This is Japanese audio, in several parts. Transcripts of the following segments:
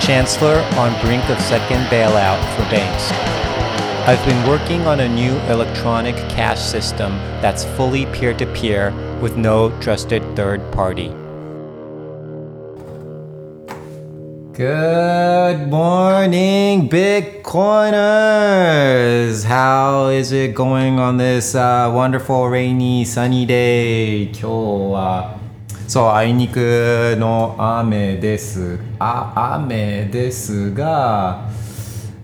Chancellor on brink of second bailout for banks. I've been working on a new electronic cash system that's fully peer to peer with no trusted third party. Good morning, Bitcoiners! How is it going on this uh, wonderful rainy sunny day? 今日は そうあいにくの雨です。あ雨ですが、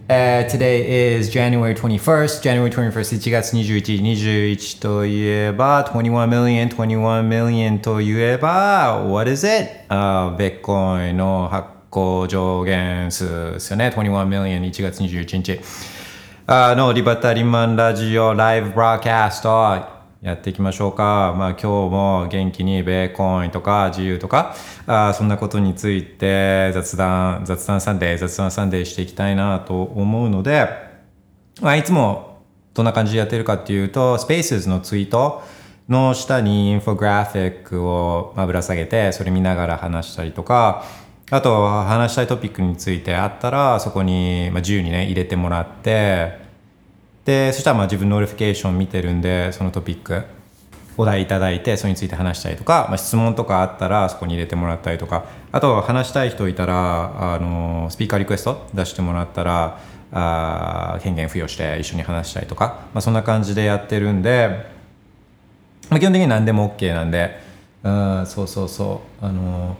えー Today is January 21st. January 21st, 1月21日、21といえば、21 million, 21 million といえば、What is it? あビッコインの発行上限数ですよね。21 million, 1月21日。あの、リバタリマンラジオライブブラーキャストやっていきましょうか。まあ今日も元気にベーコンとか自由とか、あそんなことについて雑談、雑談サンデー、雑談サンデーしていきたいなと思うので、まあいつもどんな感じでやってるかっていうと、Spaces のツイートの下にインフォグラフィックをまぶら下げて、それ見ながら話したりとか、あと話したいトピックについてあったら、そこに自由にね、入れてもらって、でそしたらまあ自分 notification 見てるんでそのトピックお題いただいてそれについて話したりとか、まあ、質問とかあったらそこに入れてもらったりとかあと話したい人いたらあのスピーカーリクエスト出してもらったらあ権限付与して一緒に話したりとか、まあ、そんな感じでやってるんで、まあ、基本的に何でも OK なんでうんそうそうそうあの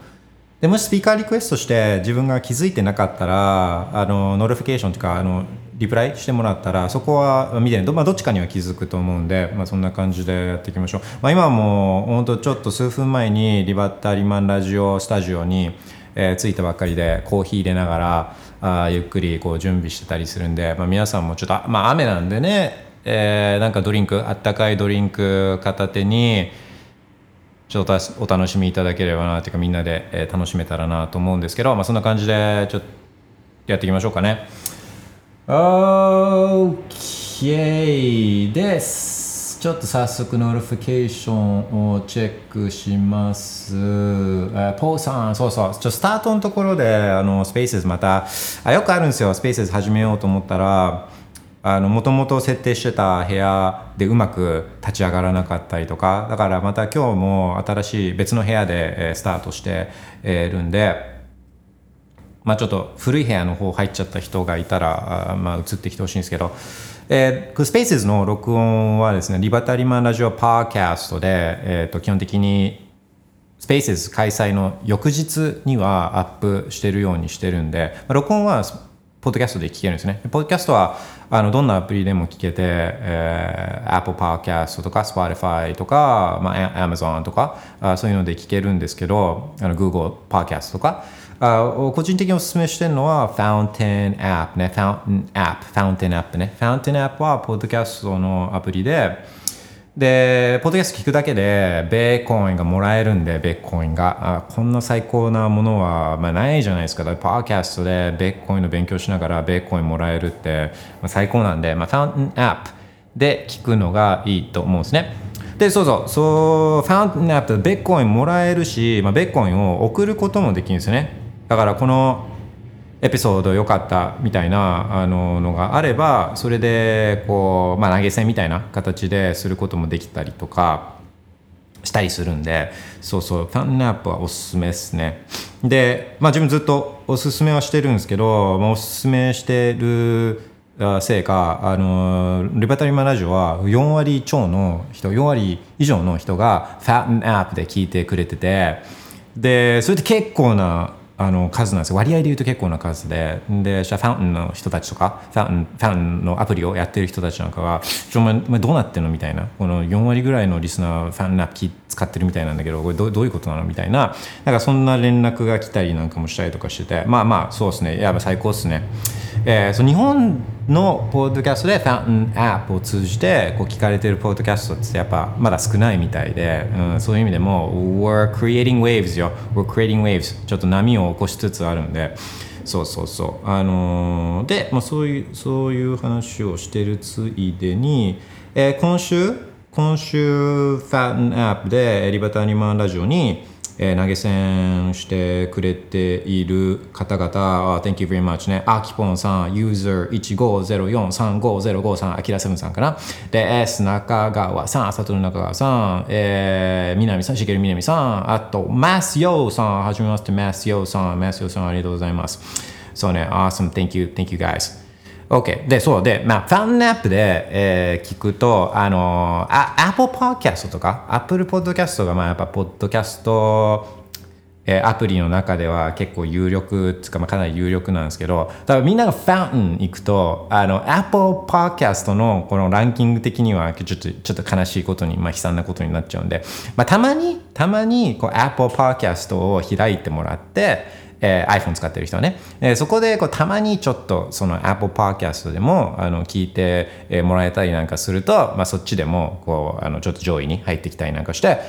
でもしスピーカーリクエストして自分が気づいてなかったらあのノリフィケーションというかあのリプライしてもらったらそこは見てると、まあ、どっちかには気づくと思うんで、まあ、そんな感じでやっていきましょう、まあ、今はもう本当ちょっと数分前にリバタリマンラジオスタジオに、えー着いたばっかりでコーヒー入れながらあゆっくりこう準備してたりするんで、まあ、皆さんもちょっと、まあ、雨なんでね、えーなんかドリンクあったかいドリンク片手にちょっとお楽しみいただければなというかみんなで、楽しめたらなと思うんですけど、まあ、そんな感じでちょっとやっていきましょうかね。OK です。ちょっと早速ノリフィケーションをチェックします。えーポーさん、そうそう、ちょっとスタートのところであのスペースまたあよくあるんですよ、スペース始めようと思ったら。もともと設定してた部屋でうまく立ち上がらなかったりとかだからまた今日も新しい別の部屋でスタートしてえるんでまあちょっと古い部屋の方入っちゃった人がいたらまあ移ってきてほしいんですけど、えー、スペースの録音はですねリバタリマンラジオパーキャストで、えー、と基本的にスペース開催の翌日にはアップしてるようにしてるんで、まあ録音はポッドキャストで聞けるんですね。ポッドキャストはあのどんなアプリでも聞けて、えー Apple Podcast とか Spotify とか、まあ、A- Amazon とかあそういうので聞けるんですけど、あの Google Podcast とか、あ個人的にお勧めしてるのは Fountain App ね、Fountain App、Fountain App ね。Fountain App はポッドキャストのアプリで、で、ポッドキャスト聞くだけで、ベーコインがもらえるんで、ベーコインが。あこんな最高なものは、まあ、ないじゃないですか。パーキャストでベーコインの勉強しながら、ベーコインもらえるって、まあ、最高なんで、まあ、ファウンテンアップで聞くのがいいと思うんですね。で、そうそう、そう、ファウンテンアップでベーコインもらえるし、まあ、ベーコインを送ることもできるんですよね。だから、この、エピソード良かったみたいなあののがあればそれでこう、まあ、投げ銭みたいな形ですることもできたりとかしたりするんでそうそうファンナップはおすすめですね。で、まあ、自分ずっとおすすめはしてるんですけど、まあ、おすすめしてるせいかあのリバタリマラジオは4割超の人4割以上の人がファンアップで聞いてくれててでそれって結構なあの数なんですよ。割合で言うと結構な数で。でじゃファウンテンの人たちとかファウンファウンのアプリをやってる人たちなんかは「ちょお前どうなってんの?」みたいな。この4割ぐらいのリスナーファンナップ聞使ってるみたいなんだけどこれどういうことなのみたいななんかそんな連絡が来たりなんかもしたりとかしててまあまあそうですね。やっぱ最高ですね、えー、そ日本のポッドキャストでファントンアップを通じてこう聞かれてるポッドキャストってやっぱまだ少ないみたいで、うん、そういう意味でも We're creating waves よ。We're creating waves ちょっと波を起こしつつあるんで。そうそうそう。あのー、で、まあ、そういうそういう話をしてるついでに、えー、今週今週ファンアップでエリバターニマンラジオにえー、投げ銭してくれている方々、Thank you very much ね。あきぽんさん、ユーザー15043505さん、あきらセブンさんかな。で、S 中川さん、あさとる中川さん、えー、みなみさん、しげるみなみさん、あと、マスヨーさん、はじめまして、マスヨーさん、マスヨーさん、ありがとうございます。そうね、awesome, thank you, thank you guys. OK。で、そうで、まあ、ファンナップで、えー、聞くと、あのあ、Apple Podcast とか、Apple Podcast が、まあ、やっぱ、ポッドキャスト、えー、アプリの中では結構有力つか、まあ、かなり有力なんですけど、多分みんながファン行くと、あの、Apple Podcast のこのランキング的には、ちょっと、ちょっと悲しいことに、まあ、悲惨なことになっちゃうんで、まあ、たまに、たまに、こう、Apple Podcast を開いてもらって、えー、iPhone 使ってる人はね、えー、そこでこうたまにちょっとその Apple Podcast でもあの聞いて、えー、もらえたりなんかすると、まあ、そっちでもこうあのちょっと上位に入ってきたりなんかして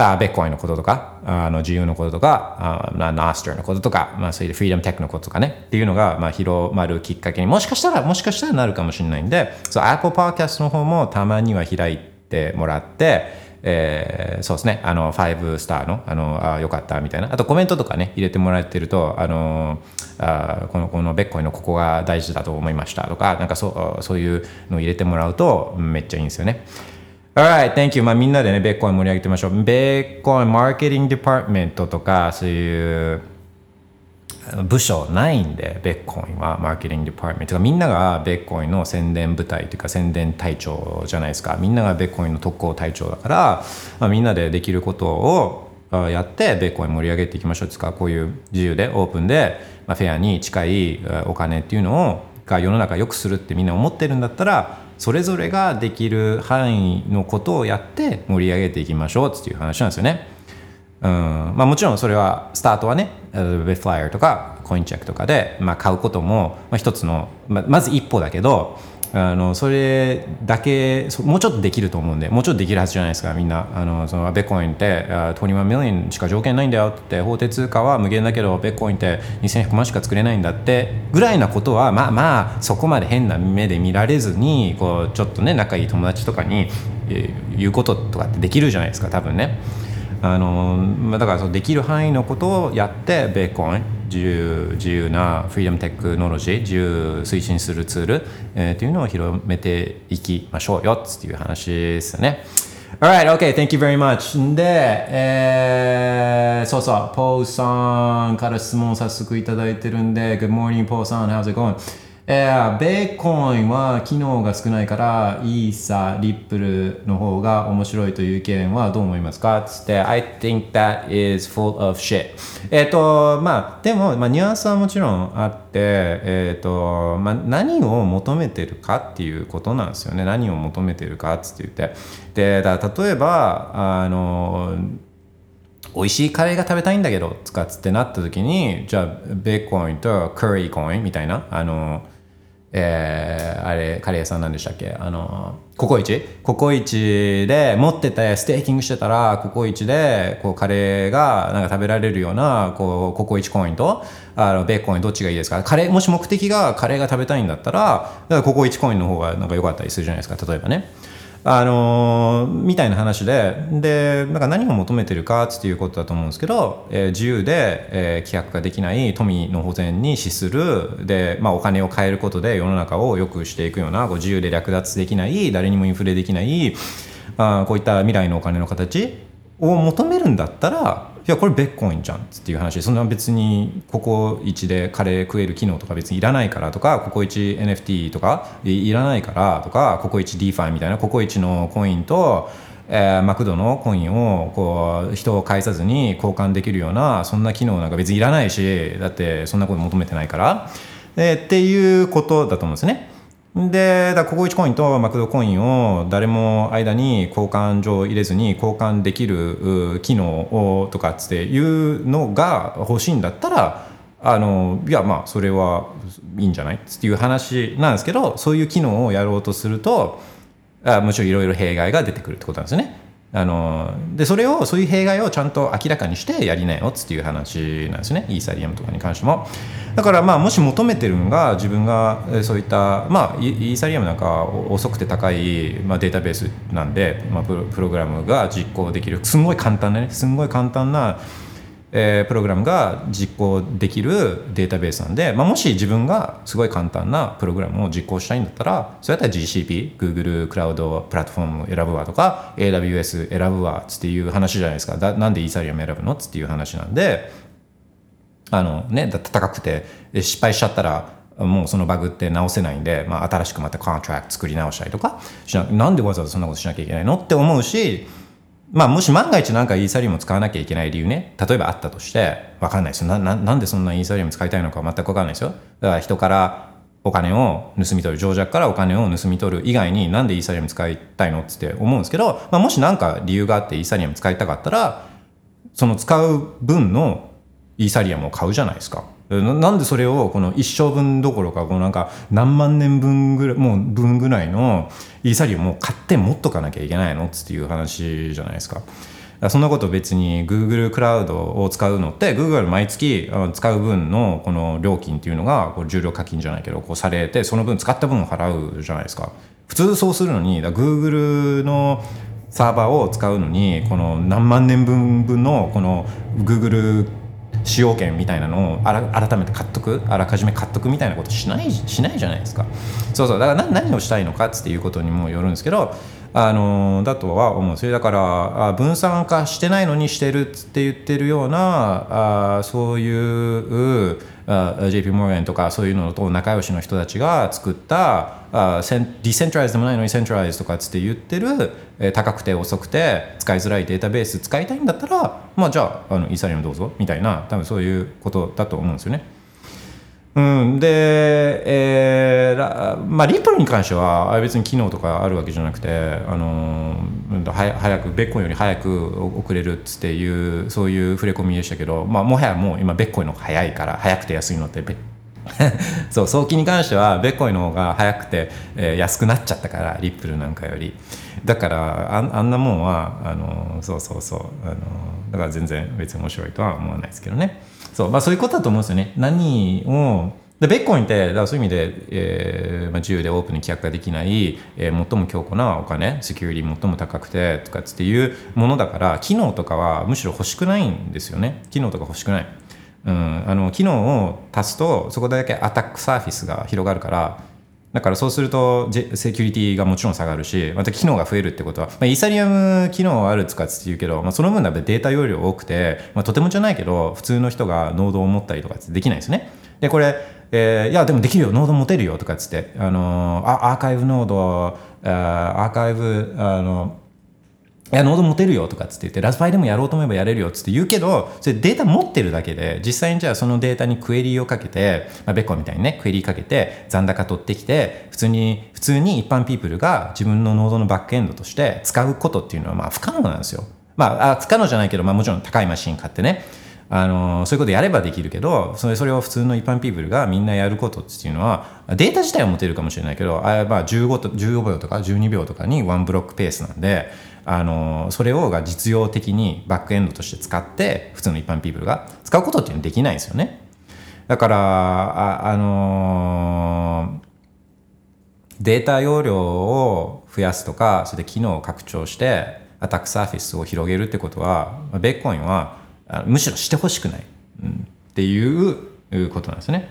あベッコイのこととか、あの自由のこととか、あナースターのこととか、まあそういうフリーダムテックのこととかね、っていうのが、まあ広まるきっかけにもしかしたら、もしかしたらなるかもしれないんで、そう、Apple Podcast の方もたまには開いてもらって、えー、そうですね、あの、5スターの、あの、あよかったみたいな。あとコメントとかね、入れてもらってると、あの、あこの、このベッコイのここが大事だと思いましたとか、なんかそう、そういうの入れてもらうと、めっちゃいいんですよね。Alright, thank you. まあみんなでね、ベッコイ盛り上げてみましょう。ベッコイマーケティングデパートメントとか、そういう、部署ないんで、ベッコインはマーケティングデパートメントみんながベッコインの宣伝部隊というか宣伝隊長じゃないですか。みんながベッコインの特攻隊長だから、まあ、みんなでできることをやってベッコイン盛り上げていきましょうですか。こういう自由でオープンで、まあ、フェアに近いお金っていうのをが世の中良くするってみんな思ってるんだったらそれぞれができる範囲のことをやって盛り上げていきましょうっていう話なんですよね。うんまあ、もちろんそれはスタートはねビットフライヤーとかコインチェックとかで、まあ、買うことも、まあ、一つの、ままず一歩だけどあのそれだけもうちょっとできると思うんでもうちょっとできるはずじゃないですかみんなあのそのビットコインって21 million しか上限ないんだよって法定通貨は無限だけどビットコインって2100万しか作れないんだってぐらいなことはまあまあそこまで変な目で見られずにこうちょっとね仲いい友達とかに言うこととかってできるじゃないですか多分ね。あのだからそのできる範囲のことをやってベーコン自由自由なフリーダムテクノロジー自由推進するツール、えー、っていうのを広めていきましょうよっていう話ですね。Alright, okay, thank you very much. で、えー、そうそう、ポーさんから質問を早速いただいてるんで、Good morning, ポーさん、how's it going? えー、ベーコンは機能が少ないからイーサ、リップルの方が面白いという意見はどう思いますか？つって I think that is full of shit. えっ、とまあでも、まあ、ニュアンスはもちろんあってえっ、ー、とまあ何を求めてるかっていうことなんですよね。何を求めてるかって言って。でだ例えばあの美味しいカレーが食べたいんだけどつかつってなった時にじゃあベーコインとカリーコインみたいなあのえー、あれカレー屋さんなんでしたっけ？あのココイチ？ココイチで持っててステーキングしてたらココイチでこうカレーがなんか食べられるようなこうココイチコインとあのベーコインどっちがいいですか？カレーもし目的がカレーが食べたいんだったらだからココイチコインの方がなんか良かったりするじゃないですか例えばね。あの、みたいな話ででなんか何を求めてるかっていうことだと思うんですけど、えー、自由で、えー、規約ができない富の保全に資するで、まあ、お金を変えることで世の中を良くしていくようなこう自由で略奪できない誰にもインフレできないあこういった未来のお金の形を求めるんだったらやこれベッコインじゃんっていう話でそんな別にここ1でカレー食える機能とか別にいらないからとかここ 1NFT とかいらないからとかここ 1DeFi みたいなここ1のコインとえー、マクドのコインをこう人を介さずに交換できるようなそんな機能なんか別にいらないしだってそんなこと求めてないから、えー、っていうことだと思うんですね。で、だココイチコインとマクドコインを誰も間に交換所を入れずに交換できる機能をとかっつっていうのが欲しいんだったら、あのいやまあそれはいいんじゃないっていう話なんですけどそういう機能をやろうとするとあもちろんいろいろ弊害が出てくるってことなんですよね。あのでそれをそういう弊害をちゃんと明らかにしてやりなよっていう話なんですね。イーサリアムとかに関しても。だからまあもし求めてるのが自分がそういったまあイーサリアムなんか遅くて高い、まあ、データベースなんで、まあ、プログラムが実行できる。すんごい簡単なねすんごい簡単なえープログラムが実行できるデータベースなんで、まあ、もし自分がすごい簡単なプログラムを実行したいんだったらそれだったら GCP、Google クラウドプラットフォーム選ぶわとか AWS 選ぶわっていう話じゃないですか。だなんでイーサリアム選ぶのっていう話なんであのね高くて失敗しちゃったらもうそのバグって直せないんで、まあ、新しくまたコントラクト作り直したりとかしななんでわざわざそんなことしなきゃいけないのって思うしまあ、もし万が一なんかイーサリアム使わなきゃいけない理由ね、例えばあったとして、わかんないですよなな。なんでそんなイーサリアム使いたいのか全くわかんないですよ。だから人からお金を盗み取る、情弱からお金を盗み取る以外になんでイーサリアム使いたいのって思うんですけど、まあ、もしなんか理由があってイーサリアム使いたかったら、その使う分のイーサリアムを買うじゃないですか。なんでそれをこの一生分どころかこのなんか何万年分ぐらいもう分ぐらいのイーサリアムを買って持っとかなきゃいけないのっていう話じゃないですか。そんなこと別に Google クラウドを使うのって Google 毎月使う分のこの料金っていうのがこう重量課金じゃないけどこうされてその分使った分を払うじゃないですか。普通そうするのに Google のサーバーを使うのにこの何万年分分のこの Google 使用権みたいなのをあら改めて買っとく？あらかじめ買っとくみたいなことしないしないじゃないですか。そうそう。だから何をしたいのかっていうことにもよるんですけどあのだとは思うんですよ。だから分散化してないのにしてるって言ってるようなあそういう JP モーガンとかそういうのと仲良しの人たちが作ったあディセントライズでもないのにセントライズとかっつって言ってる、えー高くて遅くて使いづらいデータベース使いたいんだったらまあじゃああのイーサリアムどうぞみたいな多分そういうことだと思うんですよね。うん、で、えーまあ、リップルに関しては別に機能とかあるわけじゃなくて、あのーは早くベッコインより早く送れるっていうそういう触れ込みでしたけど、まあ、もはやもう今ベッコインの方が早いから早くて安いのって そう早期に関してはベッコインの方が早くて、えー安くなっちゃったからリップルなんかより。だからああんなもんはあのそうそうそうあのだから全然別に面白いとは思わないですけどね。そう,、まあ、そういうことだと思うんですよね。何をでベッコンってだそういう意味で、えーまあ、自由でオープンに規約ができない、えー最も強固なお金セキュリティ最も高くてとかっていうものだから機能とかはむしろ欲しくないんですよね。機能とか欲しくない。うん、あの機能を足すとそこだけアタックサーフィスが広がるからだからそうするとセキュリティがもちろん下がるしまた機能が増えるってことは、まあ、イーサリアム機能ある使って言うけど、まあ、その分だけデータ容量多くて、まあ、とてもじゃないけど普通の人がノードを持ったりとかってできないですね。でこれ、えーいやでもできるよノード持てるよとかっつって、あのーアーカイブノードアーカイブあのいや、ノード持てるよとかつって言って、ラズパイでもやろうと思えばやれるよっつって言うけど、それデータ持ってるだけで、実際にじゃあそのデータにクエリーをかけて、まあ、ベッコみたいにね、クエリーかけて、残高取ってきて、普通に、普通に一般ピープルが自分のノードのバックエンドとして使うことっていうのは、まあ不可能なんですよ。まあ、あ不可能じゃないけど、まあもちろん高いマシン買ってね、あのそういうことやればできるけどそれそれを普通の一般ピープルがみんなやることっていうのはデータ自体は持てるかもしれないけどあまあ15と15秒とか12秒とかに one block ペースなんであのそれをが実用的にバックエンドとして使って普通の一般ピープルが使うことっていうのはできないですよね。だからああのデータ容量を増やすとかそれで機能を拡張して attack surface を広げるってことはビットコインはむしろしてほしくない、うんっていうことなんですね。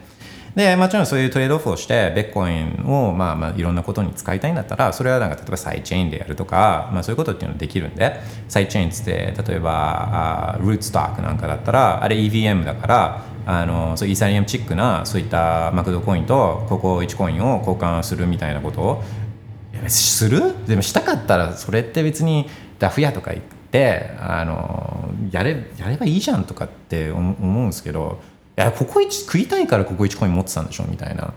でもちろんそういうトレードオフをしてベッコインをまあまあいろんなことに使いたいんだったらそれはなんか例えばサイチェーンでやるとか、まあ、そういうことっていうのはできるんでサイチェーンって例えばあルーツストックなんかだったらあれ EVM だからあのそうイーサリアムチックなそういったマクドコインとココ1コインを交換するみたいなことをする？でもしたかったらそれって別にダフ屋とか言ってあのやれやればいいじゃんとかって思うんですけどいやここ1食いたいからここ1コイン持ってたんでしょみたいな。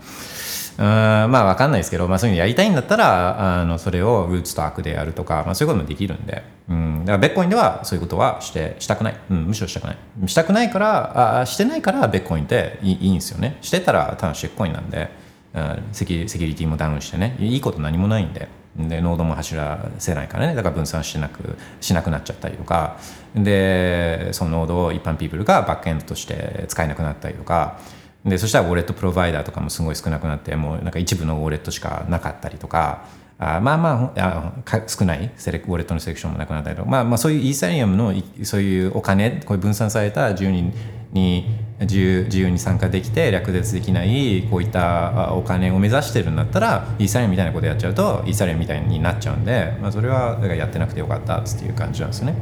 うんまあわかんないですけど、まあ、そういうのやりたいんだったらあのそれをルーツとアクでやるとか、まあ、そういうこともできるんで、うん、だからベッコインではそういうことはしてしたくない、うん、むしろしたくない。したくないからあしてないからベッコインっていいいんですよね。してたらただシェッコインなんで、うん、セキセキュリティもダウンしてね。いいこと何もないんで。でノードも走らせないからね。だから分散しなくしなくなっちゃったりとか。でそのノードを一般ピープルがバックエンドとして使えなくなったりとか。でそしたらウォレットプロバイダーとかもすごい少なくなってもうなんか一部のウォレットしかなかったりとか。あまあまああ少ない。セレウォレットのセレクションもなくなったりとか、まあ、まあそういうイーサリアムのそういうお金こういう分散された自由にに自由自由に参加できて略奪できないこういったお金を目指してるんだったらイーサリアムみたいなことやっちゃうとイーサリアムみたいになっちゃうんで、まあ、それはだからやってなくてよかったっていう感じなんですね。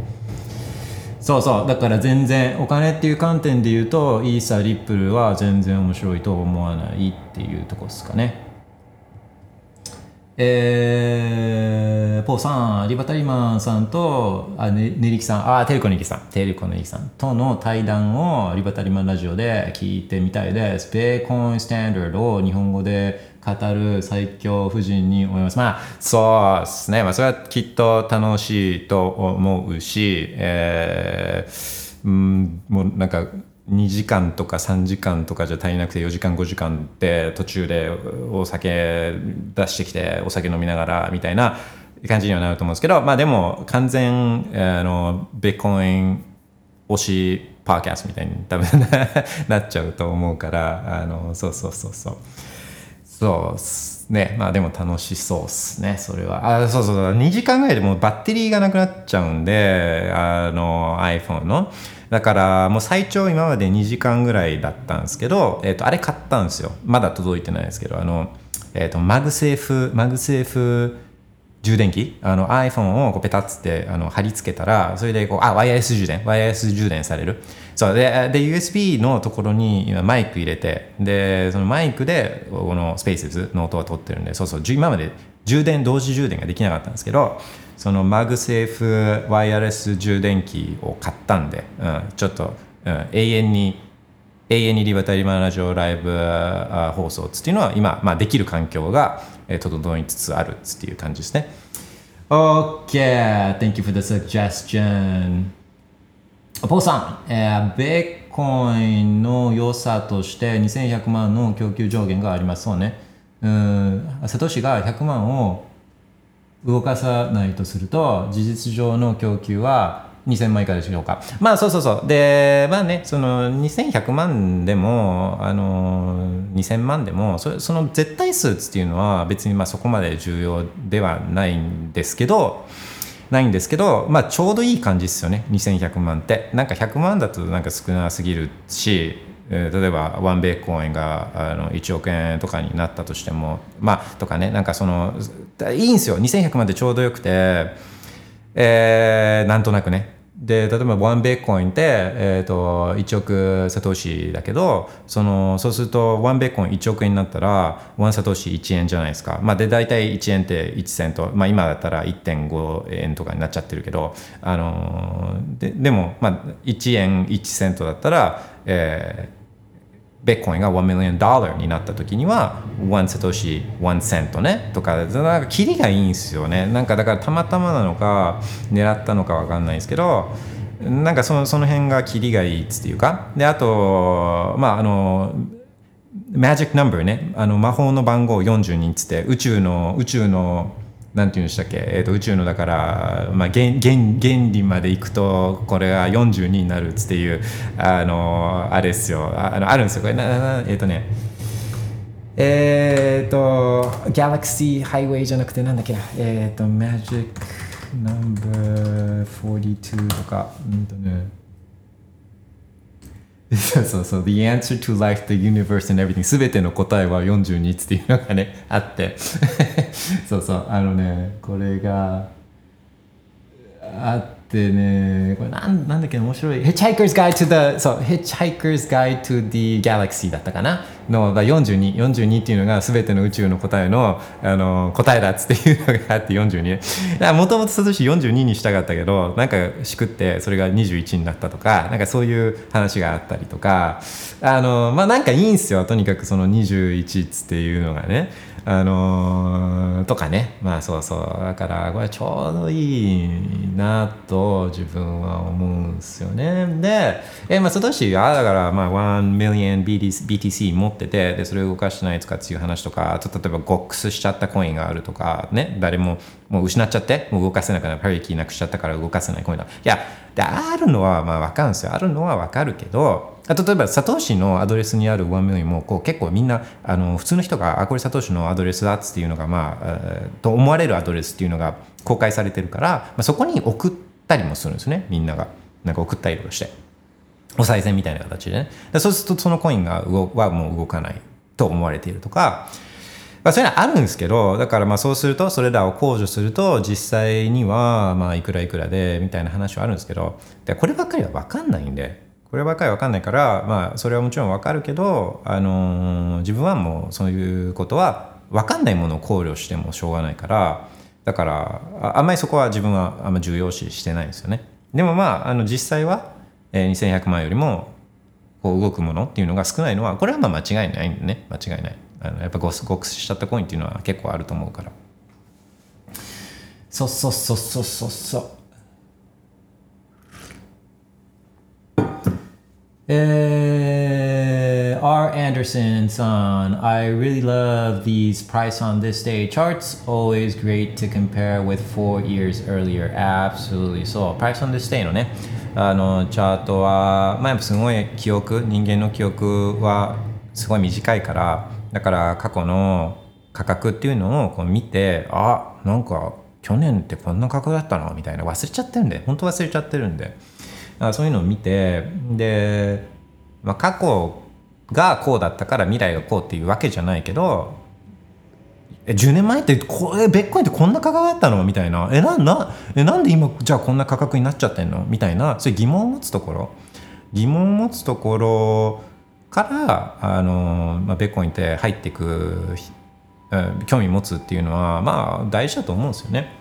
そうそうだから全然お金っていう観点で言うとイーサリップルは全然面白いと思わないっていうとこですかねえー、ポーさんリバタリマンさんとあねねりきさんあテレコねりきさんテレコねりきさんとの対談をリバタリマンラジオで聞いてみたいですベーコンスタンダードを日本語で語る最強夫人に思います。まあ、そうですね。まあ、それはきっと楽しいと思うし、えー、うん、もうなんか、2時間とか3時間とかじゃ足りなくて4時間5時間って途中でお酒出してきてお酒飲みながらみたいな感じにはなると思うんですけどまあでも完全あのビットコイン推しパーキャストみたいに多分なっちゃうと思うからあのそうそうそうそう。そうね。まあでも楽しそうっすね、それは。あ、そうそうそう。2時間ぐらいでもうバッテリーがなくなっちゃうんで、あの iPhone の。だからもう最長今まで2時間ぐらいだったんですけど、えっ、と、あれ買ったんですよ。まだ届いてないですけど、あの、えっ、と、マグセーフ、マグセーフ、充電器？あの iPhone をこうペタッつってあの貼り付けたらそれでこうあワイヤレス充電ワイヤレス充電されるそうでで USB のところに今マイク入れてでそのマイクでこのスペースの音は取ってるんでそうそう今まで充電同時充電ができなかったんですけどそのマグセーフワイヤレス充電器を買ったんで、うん、ちょっと、うん、永遠に永遠にリバタリマンラジオライブ放送っていうのは今、まあ、できる環境が整いつつあるっていう感じですね。OK! Thank you for the suggestion. ポーさん、えー、ビットコインの良さとして2100万の供給上限があります。そうね。うん、サトシが100万を動かさないとすると、事実上の供給は2000万以下でしょうか。まあそうそうそう。で、まあね、その2100万でも、あの、2000万でも、そその絶対数っていうのは別にまあそこまで重要ではないんですけど、ないんですけど、まあちょうどいい感じですよね、2100万って。なんか100万だとなんか少なすぎるし、えー例えばワンベーコインがあの1億円とかになったとしてもまあとかね。なんかそのいいんですよ。2100万でちょうどよくてえーなんとなくね。で例えばワンベーコインって、えー、と1億サトシだけどそのそうするとワンベーコイン1億円になったらワンサトシ1円じゃないですか、まあ、で大体1円って1セント、まあ、今だったら1.5円とかになっちゃってるけど、あのーででも、まあ、1円1セントだったら、えーベッコインが1 million dollar になった時には1サトシ1セントねとかなんかキリがいいんですよね。なんかだからたまたまなのか狙ったのかわかんないですけどなんかそのその辺がキリがいいっていうか。であとまああのマジックナンバーね。あの魔法の番号42っつって宇宙の宇宙のなんていうんでしたっけ、えー、と宇宙のだから、まあ、原原原理までいくとこれが42になるっていうあのあれですよ。ああのあるんですよ。これなななえっ、とね。えっ、と Galaxy Highway じゃなくてなんだっけな？えっ、と Magic Number 42とかうんとね。そうそうそう The answer to life, the universe and everything すべての答えは42っていうのがねあってそうそうあのねこれがあっってねこれなんなんだっけ面白い Hitchhiker's Guide to the そう Hitchhiker's Guide to the Galaxy だったかなの4242 42っていうのが全ての宇宙の答えのあの答えだっつっていうのがあって42ね。もともとサトシ42にしたかったけどなんかしくってそれが21になったとかなんかそういう話があったりとかあのまあなんかいいんすよ。とにかくその21っつっていうのがね。あのーとかね。まあそうそう。だからこれちょうどいいなと自分は思うんですよね。でえまあサトシはだからまあ1 million BTC 持っててでそれを動かしてないやつかっていう話とかあと例えばゴックスしちゃったコインがあるとかね誰ももう失っちゃってもう動かせなくなる。パリキーなくしちゃったから動かせないコインだ。いやであるのはまあ分かるんですよ。あるのは分かるけど例えばサトシのアドレスにある1ミリもこう結構みんなあの普通の人があこれサトシのアドレスだっつっていうのがまあ、と思われるアドレスっていうのが公開されてるから、まあ、そこに送ったりもするんですねみんなが。なんか送ったりとかして。お賽銭みたいな形でね。でそうするとそのコインが動はもう動かないと思われているとか。まあ、そういうのはあるんですけどだからまあそうするとそれらを控除すると実際にはまあいくらいくらでみたいな話はあるんですけど。でこればっかりは分かんないんで。こればっかり分かんないからまあそれはもちろん分かるけど、あのー自分はもうそういうことは分かんないものを考慮してもしょうがないから。だからああんまりそこは自分はあんま重要視してないんですよね。でもまああの実際は、えー2100万よりもこう動くものっていうのが少ないのはこれはまあ間違いないんでね。間違いない。あのやっぱゴスゴスしちゃったコインっていうのは結構あると思うから。そうそうそうそうそうそう。えー、R. Anderson son, I really love these price on this day charts. Always great to compare with four years earlier. Absolutely. そう、price on this day のね、あのチャートは、まあ、やっぱすごい記憶、人間の記憶はすごい短いから、だから過去の価格っていうのをこう見て、あ、なんか去年ってこんな価格だったのみたいな忘れちゃってるんで、本当忘れちゃってるんで。そういうのを見てで、まあ、過去がこうだったから未来がこうっていうわけじゃないけどえ10年前ってこれベッコインってこんな価格だったのみたいな。えななえなんで今じゃあこんな価格になっちゃってんの？みたいな。そういう疑問を持つところ。疑問を持つところからあの、まあ、ベッコインって入っていく、うん興味持つっていうのはまあ大事だと思うんですよね。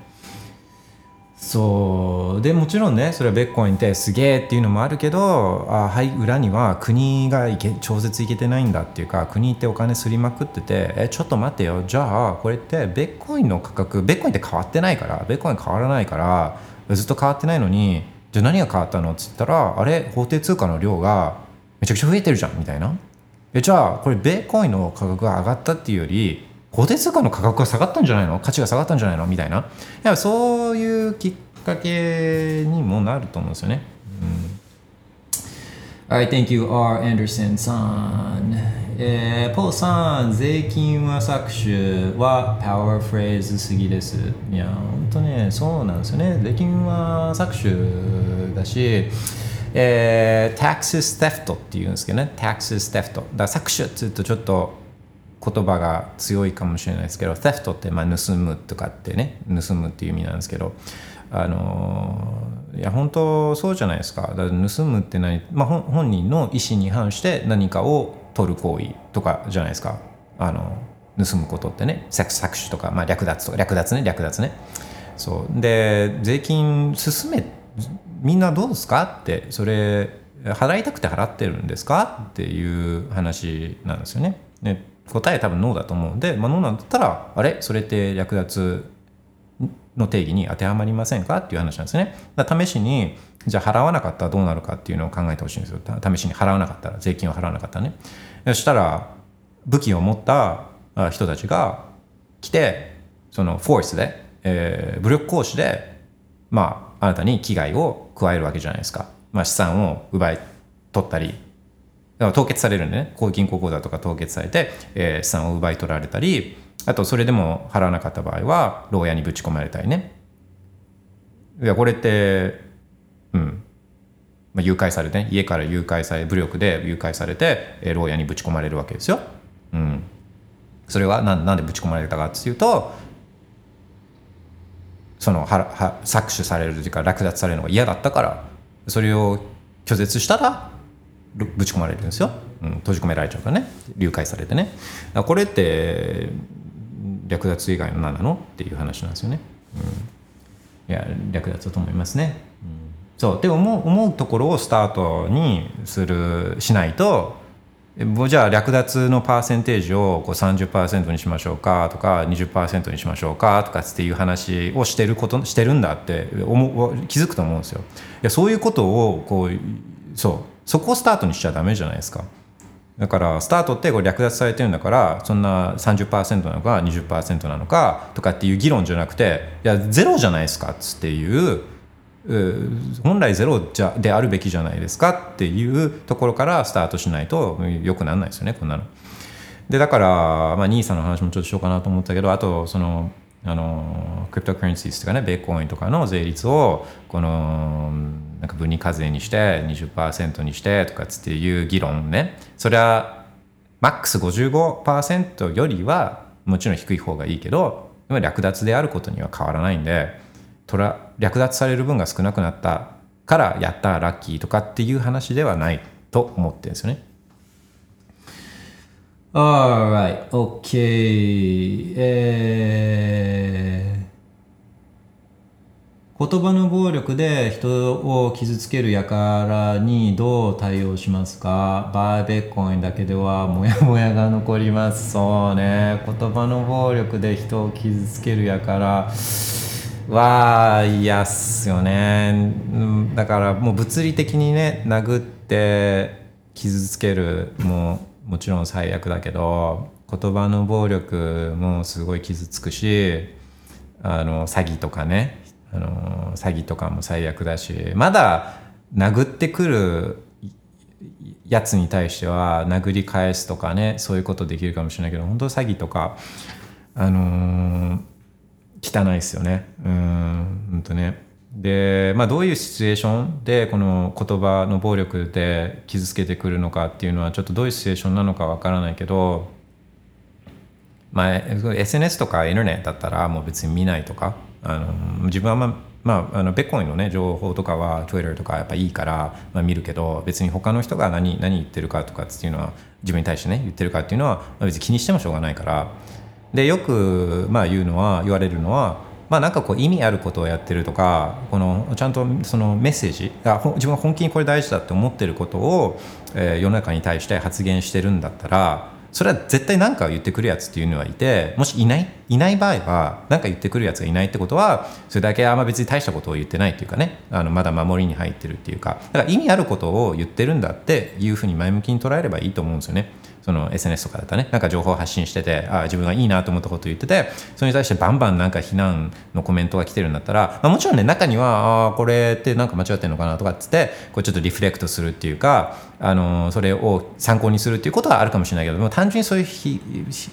そう。でもちろんねそれはベッコインってすげえっていうのもあるけどあはい裏には国がいけ超絶いけてないんだっていうか国ってお金すりまくっててえちょっと待ってよ。じゃあこれってベッコインの価格ベッコインって変わってないからベッコイン変わらないからずっと変わってないのにじゃあ何が変わったのっつったらあれ法定通貨の量がめちゃくちゃ増えてるじゃんみたいな。えじゃあこれベーコインの価格が上がったっていうより法定通貨の価格が下がったんじゃないの？価値が下がったんじゃないの？みたいなやそういうきっかけにもなると思うんですよね。うん、はい、Thank you, R. Anderson さん。えー、ポーさん、税金は搾取はパワーフレーズすぎです。いや、本当ね、そうなんですよね。税金は搾取だし、えー、taxes theft っていうんですけどね、taxes theft。だから搾取って言うとちょっと言葉が強いかもしれないですけど theft ってまあ盗むとかってね盗むっていう意味なんですけどあのいや本当そうじゃないですか。だか盗むって何、まあ、本人の意思に反して何かを取る行為とかじゃないですか。あの盗むことってね。搾取とか、まあ、略奪とか略奪ね略奪ね。そう。で税金進めみんなどうですかってそれ払いたくて払ってるんですかっていう話なんですよね。ね答え多分ノーだと思うんで、まあ、ノーなんだったらあれ？それって略奪の定義に当てはまりませんか？っていう話なんですね。だ試しにじゃあ払わなかったらどうなるかっていうのを考えてほしいんですよ。試しに払わなかったら税金を払わなかったらね。そしたら武器を持った人たちが来てそのフォースで、えー武力行使でまああなたに危害を加えるわけじゃないですか。まあ、資産を奪い取ったり凍結されるんでね。こう銀行口座とか凍結されて、えー資産を奪い取られたりあとそれでも払わなかった場合は牢屋にぶち込まれたりね。いやこれってうん、まあ、誘拐されて、ね、家から誘拐され武力で誘拐されて、えー牢屋にぶち込まれるわけですよ、うん、それはなんなんでぶち込まれたかっていうとそのはは搾取されるというか略奪されるのが嫌だったからそれを拒絶したらぶち込まれるんですよ、うん、閉じ込められちゃうからね。誘拐されてね。これって略奪以外の何なの？っていう話なんですよね、うん、いや略奪だと思いますね、うん、そう。で思う思うところをスタートにするしないとじゃあ略奪のパーセンテージをこう30%にしましょうか？とか20%にしましょうか？とかっていう話をしてることしてるんだって思う気づくと思うんですよ。いやそういうことをこうそう。そこをスタートにしちゃダメじゃないですか。だからスタートってこれ略奪されてるんだからそんな30%なのか20%なのかとかっていう議論じゃなくていやゼロじゃないですかっていう本来ゼロじゃであるべきじゃないですかっていうところからスタートしないとよくならないですよねこんなの。でだから、まあ、NISA の話もちょっとしようかなと思ったけどあとそのあのクリプトカレンシーとかねベーコインとかの税率をこのなんか分離課税にして20%にしてとかっていう議論ねそれはマックス55%よりはもちろん低い方がいいけど略奪であることには変わらないんでトラ略奪される分が少なくなったからやったらラッキーとかっていう話ではないと思ってるんですよね。Alright, okay. えー、言葉の暴力で人を傷つける輩にどう対応しますか？バーベコインだけではモヤモヤが残ります。そうね。言葉の暴力で人を傷つける輩。は嫌っすよねだからもう物理的にね殴って傷つけるももちろん最悪だけど言葉の暴力もすごい傷つくしあの詐欺とかねあの詐欺とかも最悪だしまだ殴ってくるやつに対しては殴り返すとかねそういうことできるかもしれないけど本当詐欺とかあのー汚いですよね。うん、ほんとね。で、まあ、どういうシチュエーションでこの言葉の暴力で傷つけてくるのかっていうのはちょっとどういうシチュエーションなのかわからないけど、まあ、SNS とかインターネットだったらもう別に見ないとかあの自分はまあまあ、あのベッコインのね情報とかは Twitter とかやっぱいいから、まあ、見るけど別に他の人が何何言ってるかとかっていうのは自分に対してね言ってるかっていうのは、まあ、別に気にしてもしょうがないから。でよくまあ言うのは言われるのはまあなんかこう意味あることをやってるとかこのちゃんとそのメッセージが自分は本気にこれ大事だって思ってることを、えー、世の中に対して発言してるんだったらそれは絶対何か言ってくるやつっていうのはいてもしいないいない場合は何か言ってくるやつがいないってことはそれだけあんま別に大したことを言ってないっていうかねあのまだ守りに入ってるっていうかだから意味あることを言ってるんだっていうふうに前向きに捉えればいいと思うんですよね。その SNS とかだったねなんか情報発信しててあ自分がいいなと思ったことを言っててそれに対してバンバンなんか非難のコメントが来てるんだったら、まあ、もちろんね中にはあこれってなんか間違ってるのかなとかっつってこうちょっとリフレクトするっていうかあのそれを参考にするっていうことはあるかもしれないけども単純にそういうひ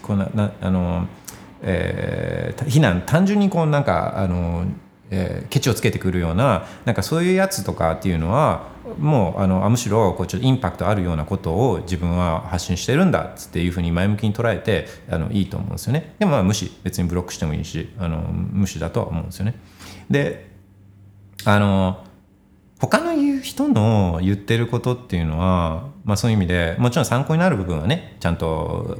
こうななあの、えー、非難単純にこうなんかあのえー、ケチをつけてくるようななんかそういうやつとかっていうのはもうあのむしろこうちょっとインパクトあるようなことを自分は発信してるんだっつっていうふうに前向きに捉えてあのいいと思うんですよね。でもまあ無視別にブロックしてもいいしあの無視だとは思うんですよね。であの他の言う人の言ってることっていうのは、まあ、そういう意味でもちろん参考になる部分はねちゃんと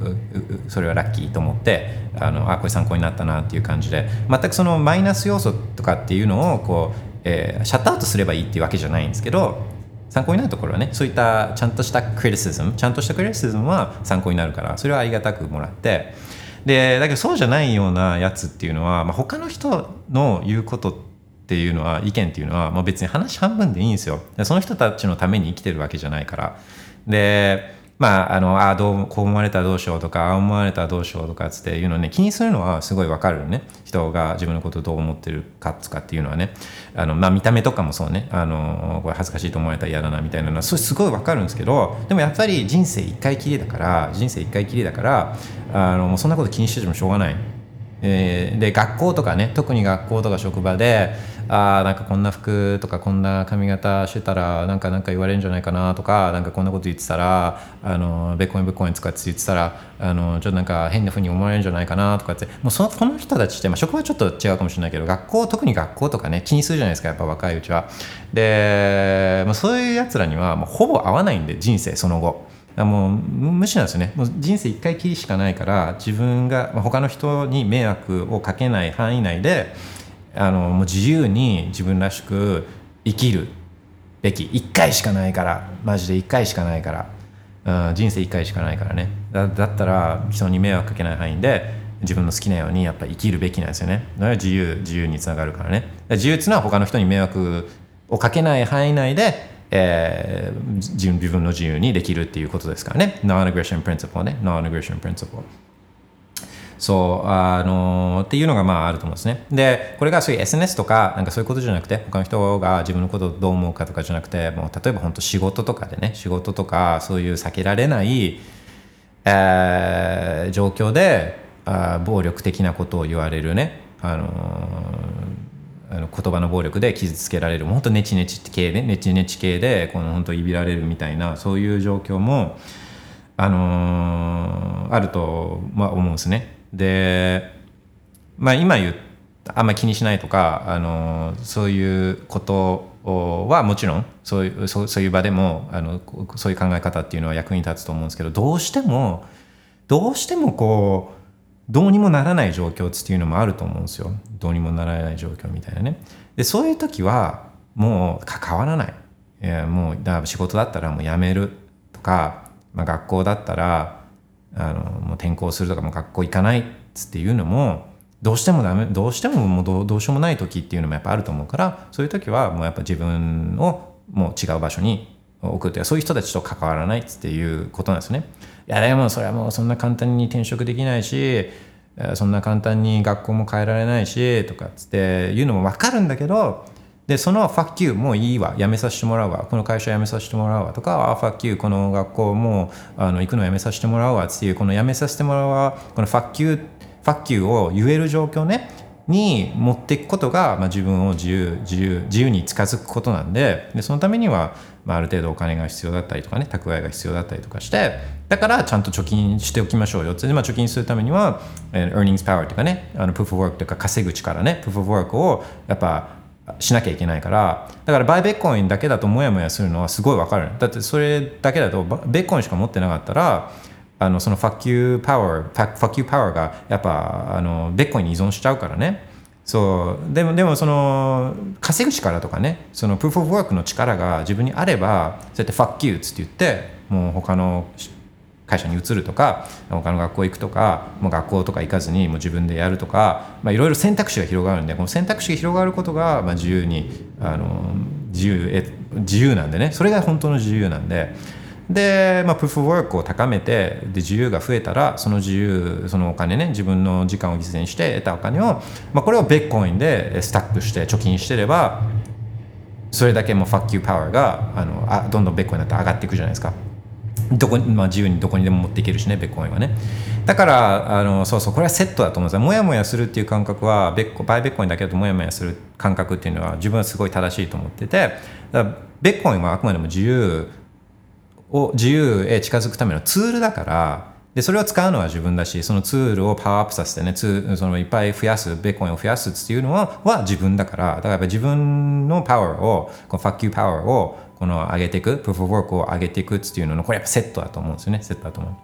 それはラッキーと思ってあのあこれ参考になったなっていう感じで全くそのマイナス要素とかっていうのをこう、えー、シャットアウトすればいいっていうわけじゃないんですけど参考になるところはねそういったちゃんとした criticism ちゃんとした criticism は参考になるからそれはありがたくもらってでだけどそうじゃないようなやつっていうのは、まあ、他の人の言うことってっていうのは意見っていうのは、まあ、別に話半分でいいんですよその人たちのために生きてるわけじゃないからでまあ、あの、あどう、こう思われたらどうしようとか、ああ思われたらどうしようとかつっていうのね、気にするのはすごいわかるよね。人が自分のことをどう思ってるかとかっていうのはね。あの、まあ、見た目とかもそうね。あの、これ恥ずかしいと思われたら嫌だなみたいなのは、それすごいわかるんですけど、でもやっぱり人生一回きりだから、人生一回きりだから、あの、もうそんなこと気にしててもしょうがない。えー、で学校とかね特に学校とか職場であなんかこんな服とかこんな髪型してたらなんかなんか言われるんじゃないかなとかなんかこんなこと言ってたらあのベッコインベッコイン使って言ってたらあのちょっとなんか変な風に思われるんじゃないかなとかってもうそのこの人たちって、まあ、職場はちょっと違うかもしれないけど学校特に学校とかね気にするじゃないですかやっぱ若いうちは。で、まあ、そういうやつらにはもうほぼ合わないんで人生その後。もう無視なんですよねもう人生一回きりしかないから自分が他の人に迷惑をかけない範囲内であのもう自由に自分らしく生きるべき1回しかないからマジで1回しかないから、うん、人生1回しかないからねだったら人に迷惑かけない範囲で自分の好きなようにやっぱ生きるべきなんですよねだから自由自由につながるからね自由っていうのは他の人に迷惑をかけない範囲内でえー、自分自分の自由にできるっていうことですからね。Non-aggression principle ね。Non-aggression principle。そう、あのっていうのがまああると思うんですね。で、これがそういう SNS とか、なんかそういうことじゃなくて、他の人が自分のことをどう思うかとかじゃなくて、もう例えば本当仕事とかでね、仕事とか、そういう避けられない、えー状況であ暴力的なことを言われるね、あのあの言葉の暴力で傷つけられるもう本当ネチネチ系でネチネチ系でこの本当いびられるみたいなそういう状況もあのーあると、まあ、思うんですね。で、まあ、今言うあんまり気にしないとか、あのそういうことはもちろんそういうそういう場でもあのそういう考え方っていうのは役に立つと思うんですけどどうしてもどうしてもこうどうにもならない状況っていうのもあると思うんですよ。どうにもならない状況みたいなね。でそういう時はもう関わらない。いもうだ仕事だったらもう辞めるとか、まあ、学校だったらあのもう転校するとかも学校行かないっつっていうのもどうしてもダメどうしてももうどうどうしようもない時っていうのもやっぱあると思うからそういう時はもうやっぱ自分をもう違う場所に置くっていうそういう人たちと関わらないっていうことなんですね。いやでもそれはもうそんな簡単に転職できないしそんな簡単に学校も変えられないしとかっつっていうのも分かるんだけどでその「fuck you」もういいわ辞めさせてもらうわこの会社辞めさせてもらうわとか「あ fuck you」この学校もうあの行くの辞めさせてもらうわっていうこの辞めさせてもらうわこの「fuck you」「fuck you」を言える状況ねに持っていくことが、まあ、自分を自由自由自由に近づくことなんででそのためには、まあ、ある程度お金が必要だったりとかね蓄えが必要だったりとかしてだからちゃんと貯金しておきましょうよってで、まあ、貯金するためには、えー earnings power とかねあの proof of work とか稼ぐ力ね proof of work をやっぱしなきゃいけないからだからバイベッコインだけだとモヤモヤするのはすごいわかる。だってそれだけだとベッコインしか持ってなかったらあのその fuck you power fuck fuck you power がやっぱあのベッコインに依存しちゃうからね。そう。でもでもその稼ぐ力とかねその proof of work の力が自分にあればそうやって fuck you っつって言ってもう他の会社に移るとか他の学校行くとかもう学校とか行かずにもう自分でやるとかいろいろ選択肢が広がるんでこの選択肢が広がることがまあ自由にあの自由え自由なんでねそれが本当の自由なんでで、まあ、プーフワークを高めてで自由が増えたらその自由そのお金ね自分の時間を犠牲にして得たお金を、まあ、これをベッコインでスタックして貯金してればそれだけもうファッキューパワーがあのあどんどんベッコインになって上がっていくじゃないですか。どこまあ、自由にどこにでも持っていけるしねビットコインはね。だからあのそうそうこれはセットだと思うんです。もやもやするっていう感覚はビットコ buy ビットコインだけだともやもやする感覚っていうのは自分はすごい正しいと思ってて。だからビットコインはあくまでも自由を自由へ近づくためのツールだからでそれを使うのは自分だしそのツールをパワーアップさせてねツそのいっぱい増やすビットコインを増やすっていうのはは自分だから。だからやっぱ自分のパワーをこのファッキューパワーをこの上げていくプーフ・オブ・ワークを上げていくっていうののこれやっぱセットだと思うんですよね。セットだと思う。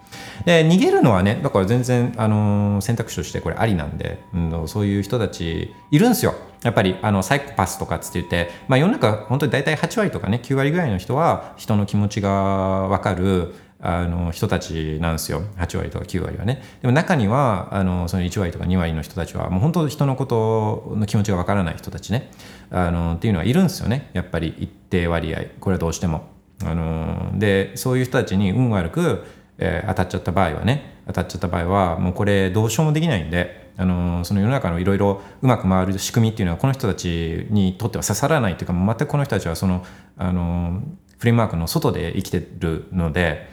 で逃げるのはねだから全然、あの選択肢としてこれありなんで、うん、そういう人たちいるんですよ。やっぱりあのサイコパスとかって言って、まあ、世の中本当に大体8割とかね9割ぐらいの人は人の気持ちが分かるあの人たちなんですよ。8割とか9割はね。でも中にはあのその1割とか2割の人たちはもう本当人のことの気持ちがわからない人たちね。あのっていうのはいるんですよね。やっぱり定割合これはどうしても。あのでそういう人たちに運悪く、えー当たっちゃった場合はね当たっちゃった場合はもうこれどうしようもできないんであのその世の中のいろいろうまく回る仕組みっていうのはこの人たちにとっては刺さらないというか全くこの人たちはそのあのフレームワークの外で生きてるので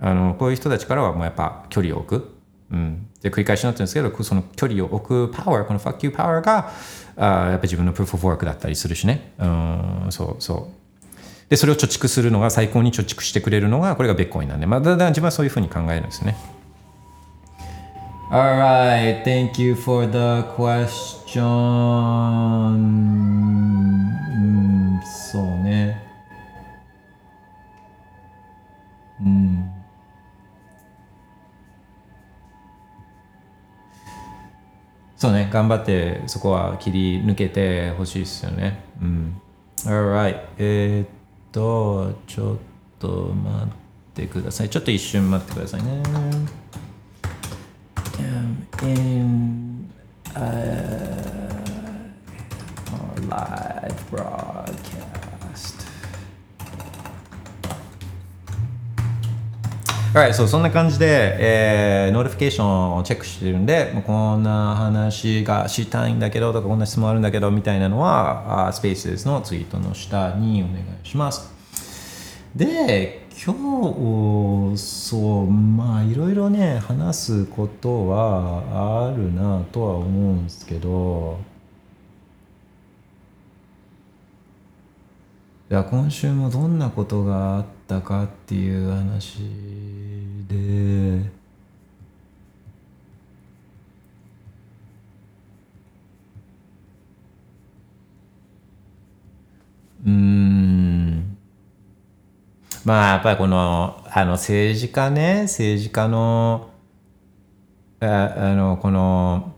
あのこういう人たちからはもうやっぱ距離を置く。うん、で繰り返しになってるんですけどその距離を置くパワーこの fuck you パワーがあやっぱ自分のプーフ・オブ・ワークだったりするしね。うんそうそう。でそれを貯蓄するのが最高に貯蓄してくれるのがこれがベッコインなんで、まあ、だだ自分はそういうふうに考えるんですね Alright, thank you for the question. うん、そうね。うん。そうね、頑張ってそこは切り抜けてほしいですよね。うん。Alright, えー、っと、ちょっと待ってください。ちょっと一瞬待ってくださいね。in a live broadcast. Alright, そうそんな感じで、えー、ノーティフィケーションをチェックしてるんで、こんな話がしたいんだけどとか、こんな質問あるんだけどみたいなのは、あ Spaces のツイートの下にお願いします。で今日そうまあいろいろね話すことはあるなとは思うんですけどいや今週もどんなことがあってたかっていう話で。うん。まあやっぱりこのあの政治家ね。政治家のああのこの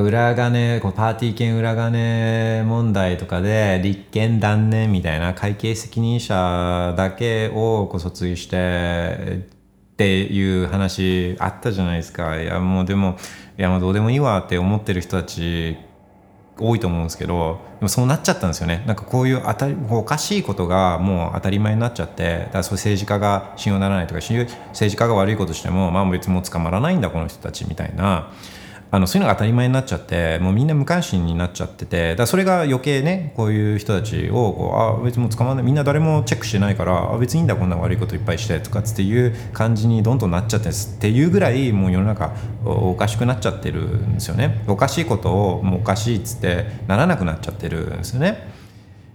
裏金こパーティー券裏金問題とかで立憲断念みたいな会計責任者だけをこう訴追してっていう話あったじゃないですか。いやもうでもいやもうどうでもいいわって思ってる人たち多いと思うんですけどでもそうなっちゃったんですよね。なんかこういう当たりおかしいことがもう当たり前になっちゃってだからそう政治家が信用ならないとか政治家が悪いことしてもまあ別にもう捕まらないんだこの人たちみたいな。あのそういうのが当たり前になっちゃってもうみんな無関心になっちゃっててだそれが余計ねこういう人たちをこうあ別にもう捕まらないみんな誰もチェックしてないからあ別にいいんだこんな悪いこといっぱいしてとかっていう感じにどんどんなっちゃってっていうぐらいもう世の中おかしくなっちゃってるんですよね。おかしいことをもうおかしいっつってならなくなっちゃってるんですよね。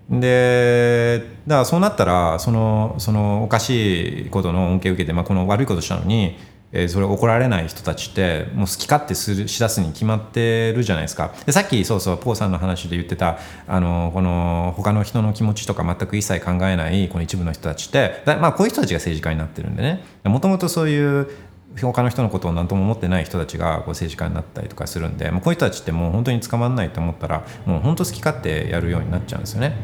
でだからそうなったらそのそのおかしいことの恩恵を受けて、まあ、この悪いことしたのにえーそれ怒られない人たちってもう好き勝手するしだすに決まってるじゃないですかでさっきそうそうポーさんの話で言ってたあのこの他の人の気持ちとか全く一切考えないこの一部の人たちって、まあ、こういう人たちが政治家になってるんでねもともとそういう他の人のことを何とも思ってない人たちがこう政治家になったりとかするんでもうこういう人たちってもう本当に捕まらないと思ったらもう本当好き勝手やるようになっちゃうんですよね。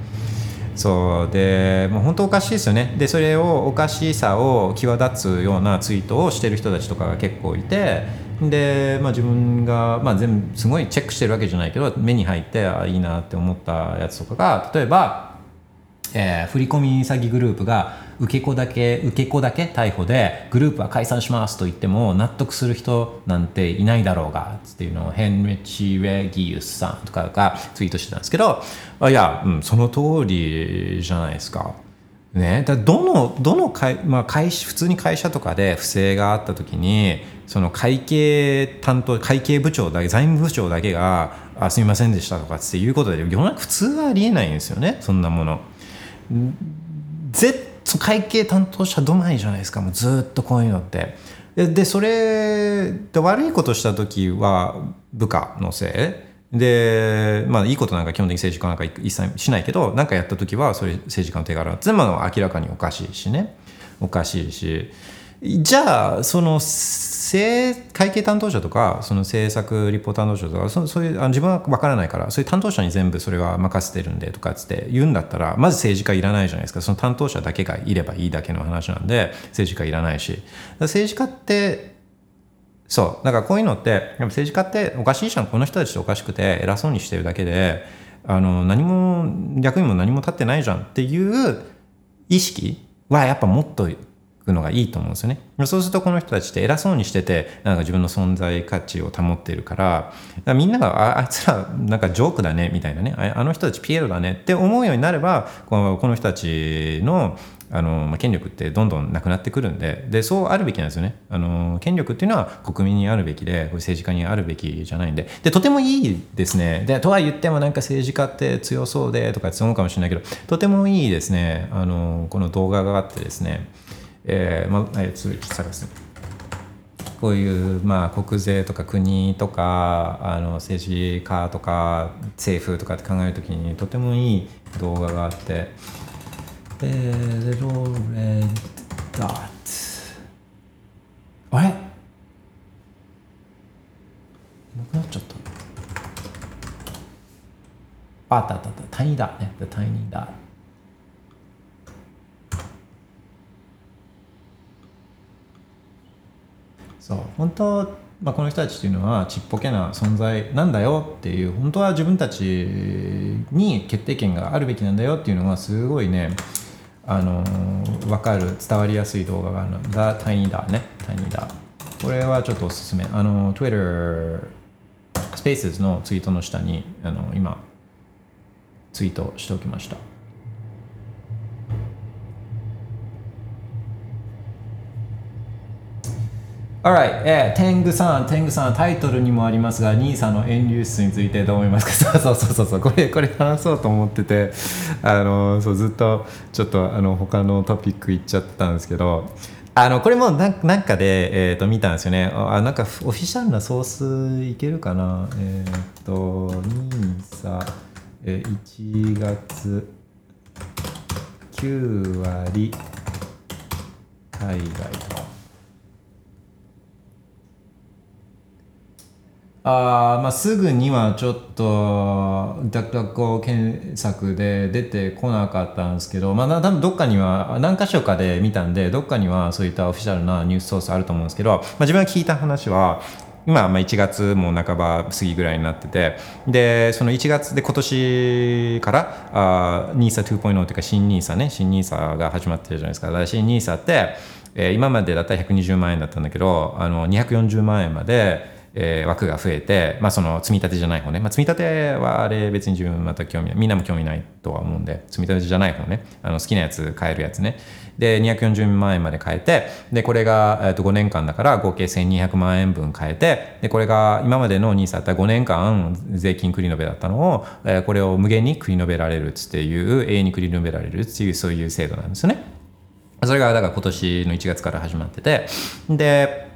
そうでもう本当おかしいですよね。でそれをおかしさを際立つようなツイートをしてる人たちとかが結構いてで、まあ、自分が、まあ、全部すごいチェックしてるわけじゃないけど目に入ってあいいなって思ったやつとかが例えば、えー振り込み詐欺グループが受け子だけ受け子だけ逮捕でグループは解散しますと言っても納得する人なんていないだろうがっていうのをヘンリッチ・レギウスさんとかがツイートしてたんですけどあいや、うん、その通りじゃないですか。ね、だどのどの会、まあ、会社普通に会社とかで不正があった時にその会計担当会計部長だけ財務部長だけが「あすみませんでした」とかっていうことで世の中普通はありえないんですよねそんなもの。ぜ会計担当者どないじゃないですかもうずっとこういうのって。でそれで悪いことした時は部下のせい。でまあいいことなんか基本的に政治家なんか一切しないけど何かやった時はそれ政治家の手柄。全部は明らかにおかしいしね。おかしいし。じゃあその政会計担当者とかその政策立法担当者とかそそういうあの自分は分からないからそういう担当者に全部それは任せてるんでとかっつって言うんだったらまず政治家いらないじゃないですか。その担当者だけがいればいいだけの話なんで政治家いらないし。政治家ってそう。だからこういうのってやっぱ政治家っておかしいじゃん。この人たちっておかしくて偉そうにしてるだけであの何も役にも何も立ってないじゃんっていう意識はやっぱ持っとくのがいいと思うんですよね。そうするとこの人たちって偉そうにしててなんか自分の存在価値を保っているからからみんながああいつらなんかジョークだねみたいなね。あの人たちピエロだねって思うようになればこのこの人たちのあの、ま、権力ってどんどんなくなってくるんで。でそうあるべきなんですよね。あの権力っていうのは国民にあるべきで政治家にあるべきじゃないんで。でとてもいいですね。でとは言ってもなんか政治家って強そうでとかって思うかもしれないけどとてもいいですね。あのこの動画があってですね。えー、まあ、えー、それ探す。こういう、まあ、国税とか国とかあの政治家とか政府とかって考えるときにとてもいい動画があって。えー、ロレッドッあれ？なくなっちゃった。あったあったあった。タイニーだね。The Tiny Dot そう。本当、まあ、この人たちっていうのはちっぽけな存在なんだよっていう本当は自分たちに決定権があるべきなんだよっていうのがすごいねあの分かる伝わりやすい動画があるのだ。タイニーだ。ね。タイニーだ。これはちょっとおすすめ。あの Twitter スペースのツイートの下にあの今ツイートしておきました。Alright、えー、天狗さん、天狗さん、タイトルにもありますが、ニーサの遠流出についてどう思いますか？そうそうそうそう、これ、これ話そうと思ってて、あの、そう、ずっと、ちょっと、あの、他のトピック言っちゃったんですけど、あの、これもなんなんかで、えー、と、見たんですよね。あ、なんか、オフィシャルなソースいけるかな？えっ、ー、と、ニーサ、えー、1月、9割、海外と。あまあ、すぐにはちょっとダクダク検索で出てこなかったんですけど、まあ、多分どっかには何箇所かで見たんでどっかにはそういったオフィシャルなニュースソースあると思うんですけど、まあ、自分が聞いた話は今まあ1月も半ば過ぎぐらいになっててでその1月で今年からあ NISA2.0 というか新 NISA ね新 NISA が始まってるじゃないですか。新 NISA って、えー、今までだったら120万円だったんだけどあの240万円までえー、枠が増えて、まあ、その積み立てじゃない方ね、まあ、積み立てはあれ別に自分また興味ない。みんなも興味ないとは思うんで積み立てじゃない方ね。あの好きなやつ買えるやつね。で240万円まで買えてでこれが、えー、と5年間だから合計1200万円分買えてでこれが今までの NISA だったら5年間税金繰り延べだったのを、えー、これを無限に繰り延べられるっていう永遠に繰り延べられるっていうそういう制度なんですよね。それがだから今年の1月から始まっててで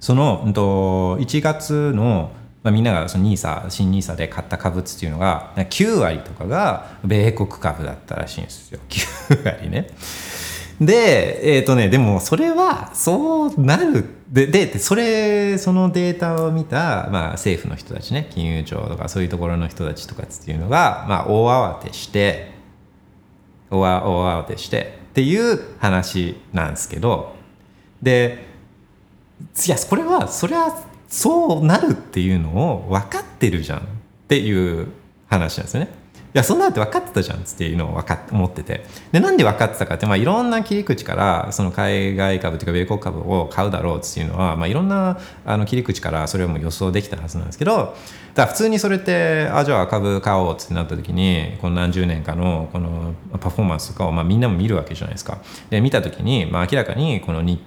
その、うん、と1月の、まあ、みんながその NISA 新 NISA で買った株っていうのが9割とかが米国株だったらしいんですよ 9割ね。で、えっ、ー、とね、でもそれはそうなる。で、で、それ、そのデータを見た、まあ政府の人たちね、金融庁とかそういうところの人たちとかっていうのが、まあ大慌てして、大慌てしてっていう話なんですけど、で、いやこれはそれはそうなるっていうのを分かってるじゃん。っていう話なんですよね。いやそんなって分かってたじゃん。っていうのを分か思ってて。でなんで分かってたかって、まあ、いろんな切り口からその海外株というか米国株を買うだろうっていうのは、まあ、いろんなあの切り口からそれも予想できたはずなんですけどだ普通にそれってあじゃあ株買おうってなった時にこの何十年かのこのパフォーマンスとかをまあみんなも見るわけじゃないですか。で見た時に、まあ、明らかにこの日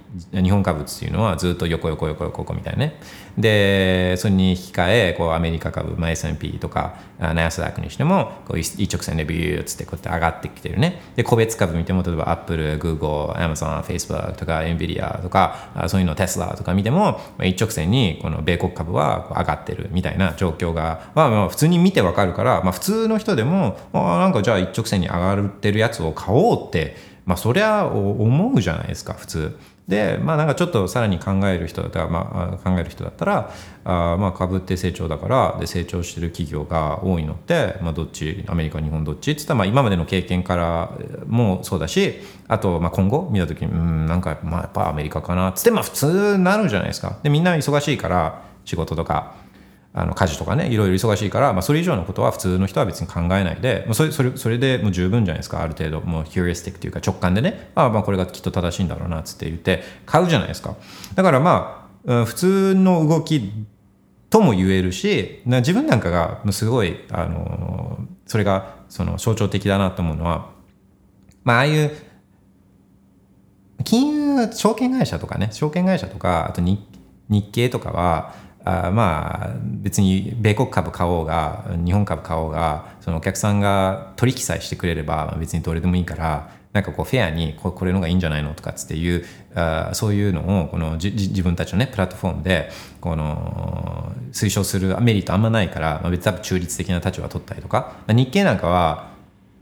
本株っていうのはずっと横横横横横みたいなね。でそれに引き換えこうアメリカ株、まあ、S&P とかナスダックにしてもこう一直線でビューっつってこうやって上がってきてるね。で個別株見ても例えばアップル、グーグル、アマゾン、フェイスブックとかエンビディアとかそういうのテスラとか見てもまあ一直線にこの米国株は上がってるみたいな状況況が、まあ、まあ普通に見てわかるから、まあ、普通の人でも、あ、なんかじゃあ一直線に上がってるやつを買おうって、まあ、そりゃ思うじゃないですか普通。でまあなんかちょっとさらに考える人だったら、まあ、考える人だったらあまあ株って成長だからで成長してる企業が多いのって、まあ、どっちアメリカ日本どっちって言ったら、まあ、今までの経験からもそうだしあとまあ今後見た時にうんなんかまあやっぱアメリカかなっつってまあ普通なるじゃないですかでみんな忙しいから仕事とかあの家事とかねいろいろ忙しいから、まあ、それ以上のことは普通の人は別に考えないでもうそれそれそれでもう十分じゃないですかある程度。もうヒューリスティックというか直感でね。あまあこれがきっと正しいんだろうなっつって言って買うじゃないですか。だからまあ普通の動きとも言えるし自分なんかがすごいあのそれがその象徴的だなと思うのは、まあああいう金融証券会社とかね証券会社とかあと日日経とかはあまあ別に米国株買おうが日本株買おうがそのお客さんが取引さえしてくれれば別にどれでもいいからなんかこうフェアにこれのがいいんじゃないのとかっていうあそういうのをこのじ自分たちのねプラットフォームでこの推奨するメリットあんまないから、まあ、別に多分中立的な立場を取ったりとか。日経なんかは、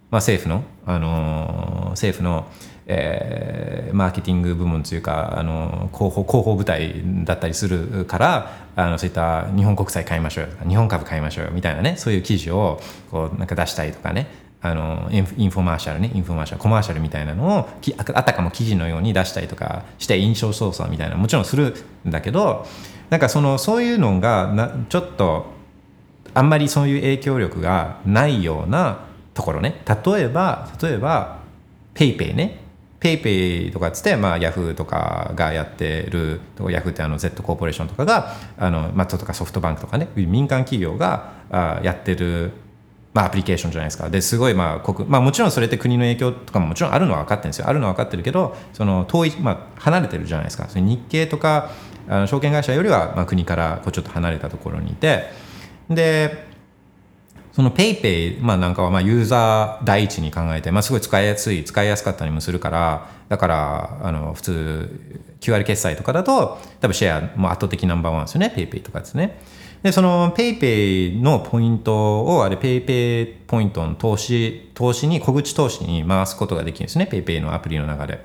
まあ、政府の、あのー政府のえーマーケティング部門というか、あの広報広報部隊だったりするからあのそういった日本国債買いましょうよ日本株買いましょうみたいなねそういう記事をこうなんか出したりとかねあのインフォマーシャルねインフォマーシャルコマーシャルみたいなのをあたかも記事のように出したりとかして印象操作みたいなもちろんするんだけどなんかそのそういうのがなちょっとあんまりそういう影響力がないようなところね。例えば例えば PayPay ね。 PayPay とかっつって、まあ、ヤフーとかがやってるヤフーってあの Z コーポレーションとかがあの、まあ、とかソフトバンクとかね民間企業があやってるまあ、アプリケーションじゃないですか。ですごいまあ国、まあ、もちろんそれって国の影響とかももちろんあるのは分かってるんですよ。あるのは分かってるけどその遠い、まあ、離れてるじゃないですか。そ日系とかあの証券会社よりはまあ国からこうちょっと離れたところにいて。でその PayPay、まあ、なんかはまあユーザー第一に考えて、まあ、すごい使いやすい使いやすかったりもするからだからあの普通 QR 決済とかだと多分シェアも圧倒的ナンバーワンですよね PayPay とかですね。でその PayPay のポイントをあれ PayPay ポイントの投資投資に小口投資に回すことができるんですね PayPay のアプリの中で。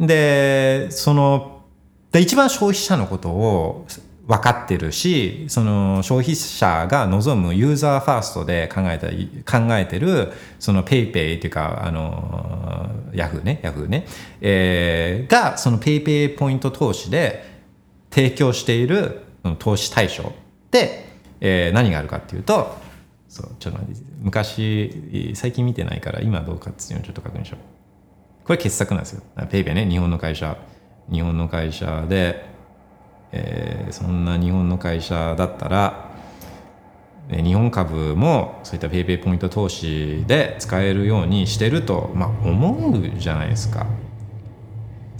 でそので一番消費者のことを分かってるしその消費者が望むユーザーファーストで考えた考えてるその PayPay っていうかあのヤフーねヤフーね、えー、がその PayPay ポイント投資で提供している投資対象で、えー、何があるかっていうとそうちょっと待って昔最近見てないから今どうかっていうのをちょっと確認しよう。これ傑作なんですよ。PayPay ね日本の会社。日本の会社でえー、そんな日本の会社だったら、ね、日本株もそういった PayPay ポイント投資で使えるようにしてると、まあ、思うじゃないですか。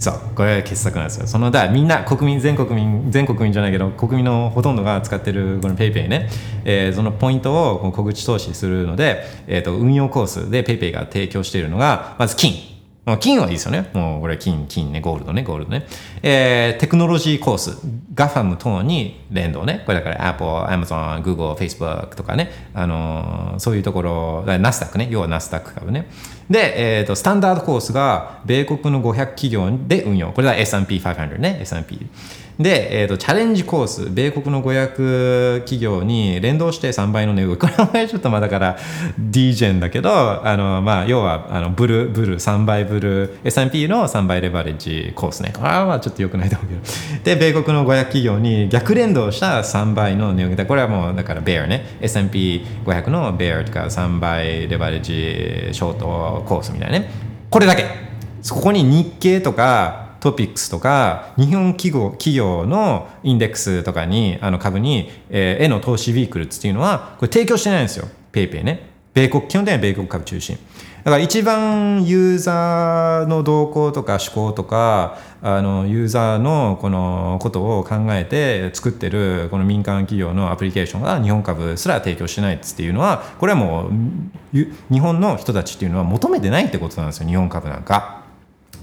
そうこれは傑作なんですよそのだみんな国民全国民全国民じゃないけど国民のほとんどが使ってるこの PayPay ね、えー、そのポイントを小口投資するので、えーと、運用コースで PayPay が提供しているのがまず金金はいいですよね。もうこれ金、金ね、ゴールドね、ゴールドね。えー、テクノロジーコース、ガファム等に連動ね。これだから Apple、Amazon、Google、Facebook とかね。あのー、そういうところ、ナスダックね。要はナスダック株ね。で、えっ、ー、と、スタンダードコースが米国の500企業で運用。これは S&P500 ね。S&P。で、えーと、チャレンジコース、米国の500企業に連動して3倍の値動き。これはちょっとまあだから DGen だけど、あのまあ要はあのブル、ブル、3倍ブル、S&P の3倍レバレッジコースね。これはまあちょっと良くないと思うけど。で、米国の500企業に逆連動した3倍の値動き。これはもうだから Bear ね。S&P500 の Bear とか3倍レバレッジショートコースみたいなね。これだけ。そこに日経とかトピックスとか日本企業企業のインデックスとかにあの株に、えー、への投資ビークルっていうのはこれ提供してないんですよ PayPay ね米国基本的には米国株中心だから一番ユーザーの動向とか嗜好とかあのユーザーのこのことを考えて作ってるこの民間企業のアプリケーションが日本株すら提供してないっていうのはこれはもう日本の人たちっていうのは求めてないってことなんですよ日本株なんか。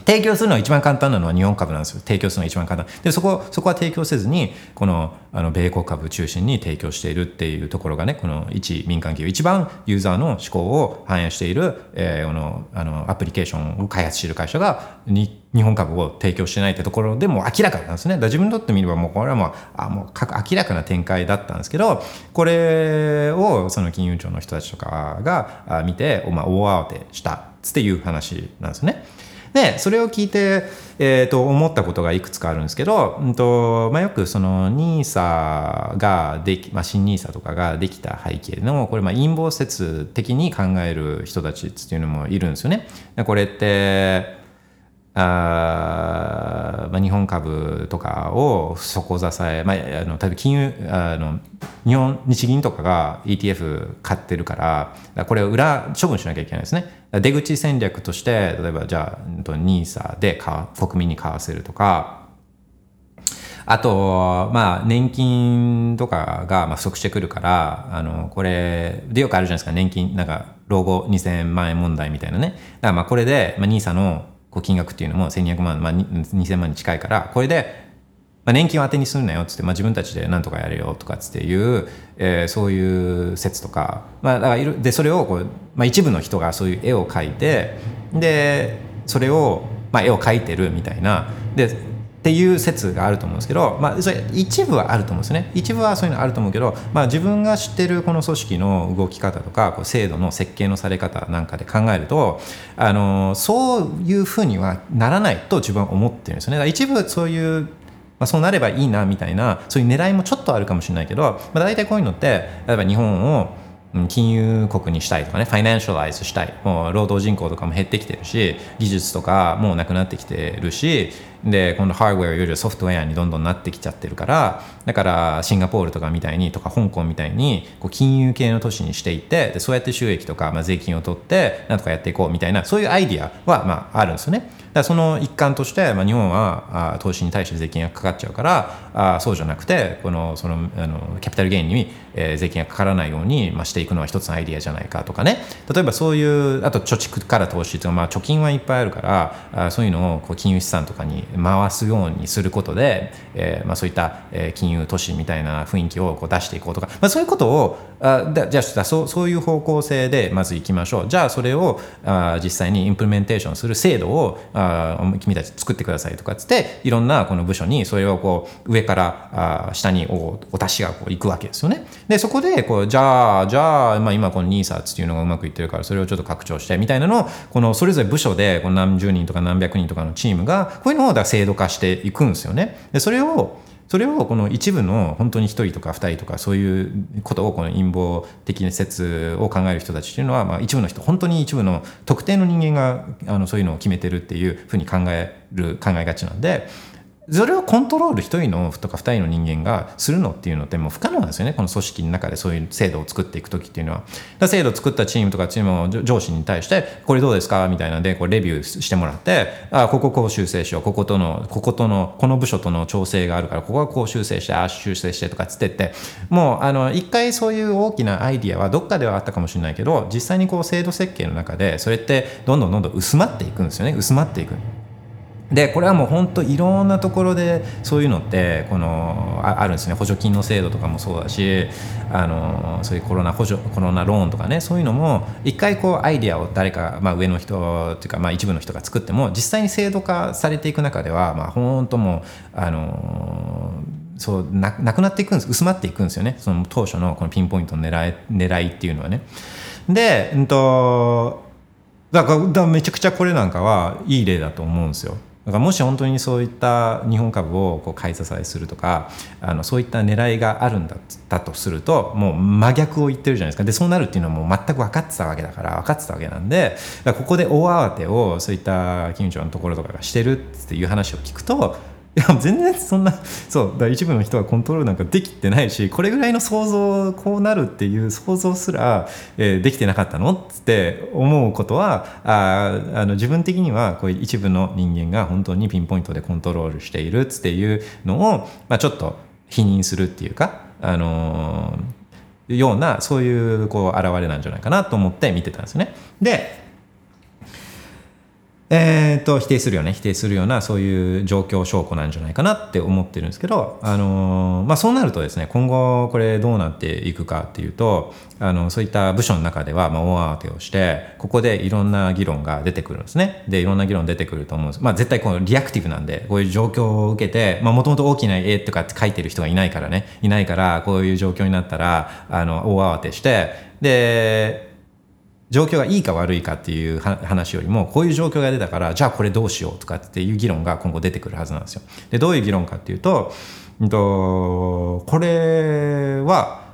提供するのは一番簡単なのは日本株なんですよ提供するのが一番簡単でそこそこは提供せずにこのあの米国株中心に提供しているっていうところがねこの一民間企業一番ユーザーの思考を反映している、えー、このあのアプリケーションを開発している会社がに日本株を提供してないってところでも明らかなんですね。だ自分にとってみればもうこれはもうあもう明らかな展開だったんですけどこれをその金融庁の人たちとかが見て、まあ、大慌てしたっていう話なんですね。でそれを聞いて、えー、と思ったことがいくつかあるんですけど、うんとまあ、よくその NISA ができ、まあ、新 NISA とかができた背景のこれまあ陰謀説的に考える人たちっていうのもいるんですよね。これってあまあ、日本株とかを底支え、まあ、あの例えば金融あの日本日銀とかが ETF 買ってるからこれを裏処分しなきゃいけないですね出口戦略として例えばじゃあ NISA で国民に買わせるとかあと、まあ、年金とかがまあ不足してくるから、あの、これ、でよくあるじゃないですか、年金、なんか、老後2000万円問題みたいなね。だからまあ、これで、まあ、NISA のこう金額っていうのも1200万、まあ、2000万に近いから、これで、まあ、年金を当てにするなよっつって、まあ、自分たちでなんとかやれよとかっつっていう、えー、そういう説とか、まあ、だからでそれをこう、まあ、一部の人がそういう絵を描いてでそれを、まあ、絵を描いてるみたいな。でっていう説があると思うんですけど、まあ、それ一部はあると思うんですね。一部はそういうのあると思うけど、まあ、自分が知ってるこの組織の動き方とかこう制度の設計のされ方なんかで考えるとあのそういうふうにはならないと自分は思ってるんですよね。一部そういうまあ、そうなればいいなみたいなそういう狙いもちょっとあるかもしれないけど、まあ、大体こういうのって例えば日本を金融国にしたいとかねファイナンシャライズしたい。もう労働人口とかも減ってきてるし技術とかもうなくなってきてるしで今度ハードウェアよりソフトウェアにどんどんなってきちゃってるからだからシンガポールとかみたいにとか香港みたいにこう金融系の都市にしていってでそうやって収益とか、まあ、税金を取ってなんとかやっていこうみたいなそういうアイディアは、まあ、あるんですよね。だその一環として、まあ、日本はあ投資に対して税金がかかっちゃうからあそうじゃなくてこのそのあのキャピタルゲインに、えー、税金がかからないように、まあ、していくのは一つのアイディアじゃないかとかね例えばそういうあと貯蓄から投資とか、まあ、貯金はいっぱいあるからあそういうのをこう金融資産とかに回すようにすることで、えーまあ、そういった、えー、金融都市みたいな雰囲気をこう出していこうとか、まあ、そういうことをあじゃあそうそういう方向性でまずいきましょうじゃあそれをあ実際にインプリメンテーションする制度をあ君たち作ってくださいとかっつっていろんなこの部署にそれをこう上からあ下におお達しがこういくわけですよね。でそこでこうじゃあじゃあ、まあ、今この NISA っていうのがうまくいってるからそれをちょっと拡張してみたいなのをこのそれぞれ部署でこの何十人とか何百人とかのチームがこういうのをだ制度化していくんですよね。でそれをそれをこの一部の本当に1人とか2人とかそういうことをこの陰謀的な説を考える人たちというのは、まあ、一部の人本当に一部の特定の人間があのそういうのを決めてるっていうふうに考える考えがちなんでそれをコントロール1人のとか2人の人間がするのっていうのってもう不可能なんですよね。この組織の中でそういう制度を作っていく時っていうのは。だ制度を作ったチームとかチームの上司に対してこれどうですかみたいなんでこうレビューしてもらってあこここう修正しよう。こことのこことのこの部署との調整があるからここはこう修正してああ修正してとかつってって。もうあの一回そういう大きなアイディアはどっかではあったかもしれないけど実際にこう制度設計の中でそれってどんどんどんどん薄まっていくんですよね。薄まっていく。でこれはもう本当いろんなところでそういうのってこのあるんですね補助金の制度とかもそうだしあのそういうコロナ補助コロナローンとかねそういうのも一回こうアイディアを誰か、まあ、上の人っていうか、まあ、一部の人が作っても実際に制度化されていく中では、まあ、本当もあのそうななくなっていくんです薄まっていくんですよねその当初のこのピンポイントの狙い狙いっていうのはね。で、うんとだからめちゃくちゃこれなんかはいい例だと思うんですよ。だからもし本当にそういった日本株をこう買い支えするとかあのそういった狙いがあるんだだとするともう真逆を言ってるじゃないですか。でそうなるっていうのはもう全く分かってたわけだから分かってたわけなんでここで大慌てをそういった金融庁のところとかがしてるっていう話を聞くとや全然そんなそうだ一部の人はコントロールなんかできてないしこれぐらいの想像こうなるっていう想像すら、えー、できてなかったのって思うことはああの自分的にはこういう一部の人間が本当にピンポイントでコントロールしているっていうのを、まあ、ちょっと否認するっていうか、あのー、ようなそういうこう現れなんじゃないかなと思って見てたんですね。でえーと、否定するよね。否定するようなそういう状況証拠なんじゃないかなって思ってるんですけど、あのー、まあ、そうなるとですね今後これどうなっていくかっていうとあのそういった部署の中では、まあ、大慌てをしてここでいろんな議論が出てくるんですね。でいろんな議論出てくると思うんです、まあ、絶対このリアクティブなんでこういう状況を受けてもともと大きな絵とかって書いてる人がいないからね。いないからこういう状況になったらあの大慌てしてで状況がいいか悪いかっていう話よりもこういう状況が出たからじゃあこれどうしようとかっていう議論が今後出てくるはずなんですよ。でどういう議論かっていうと、うんと、これは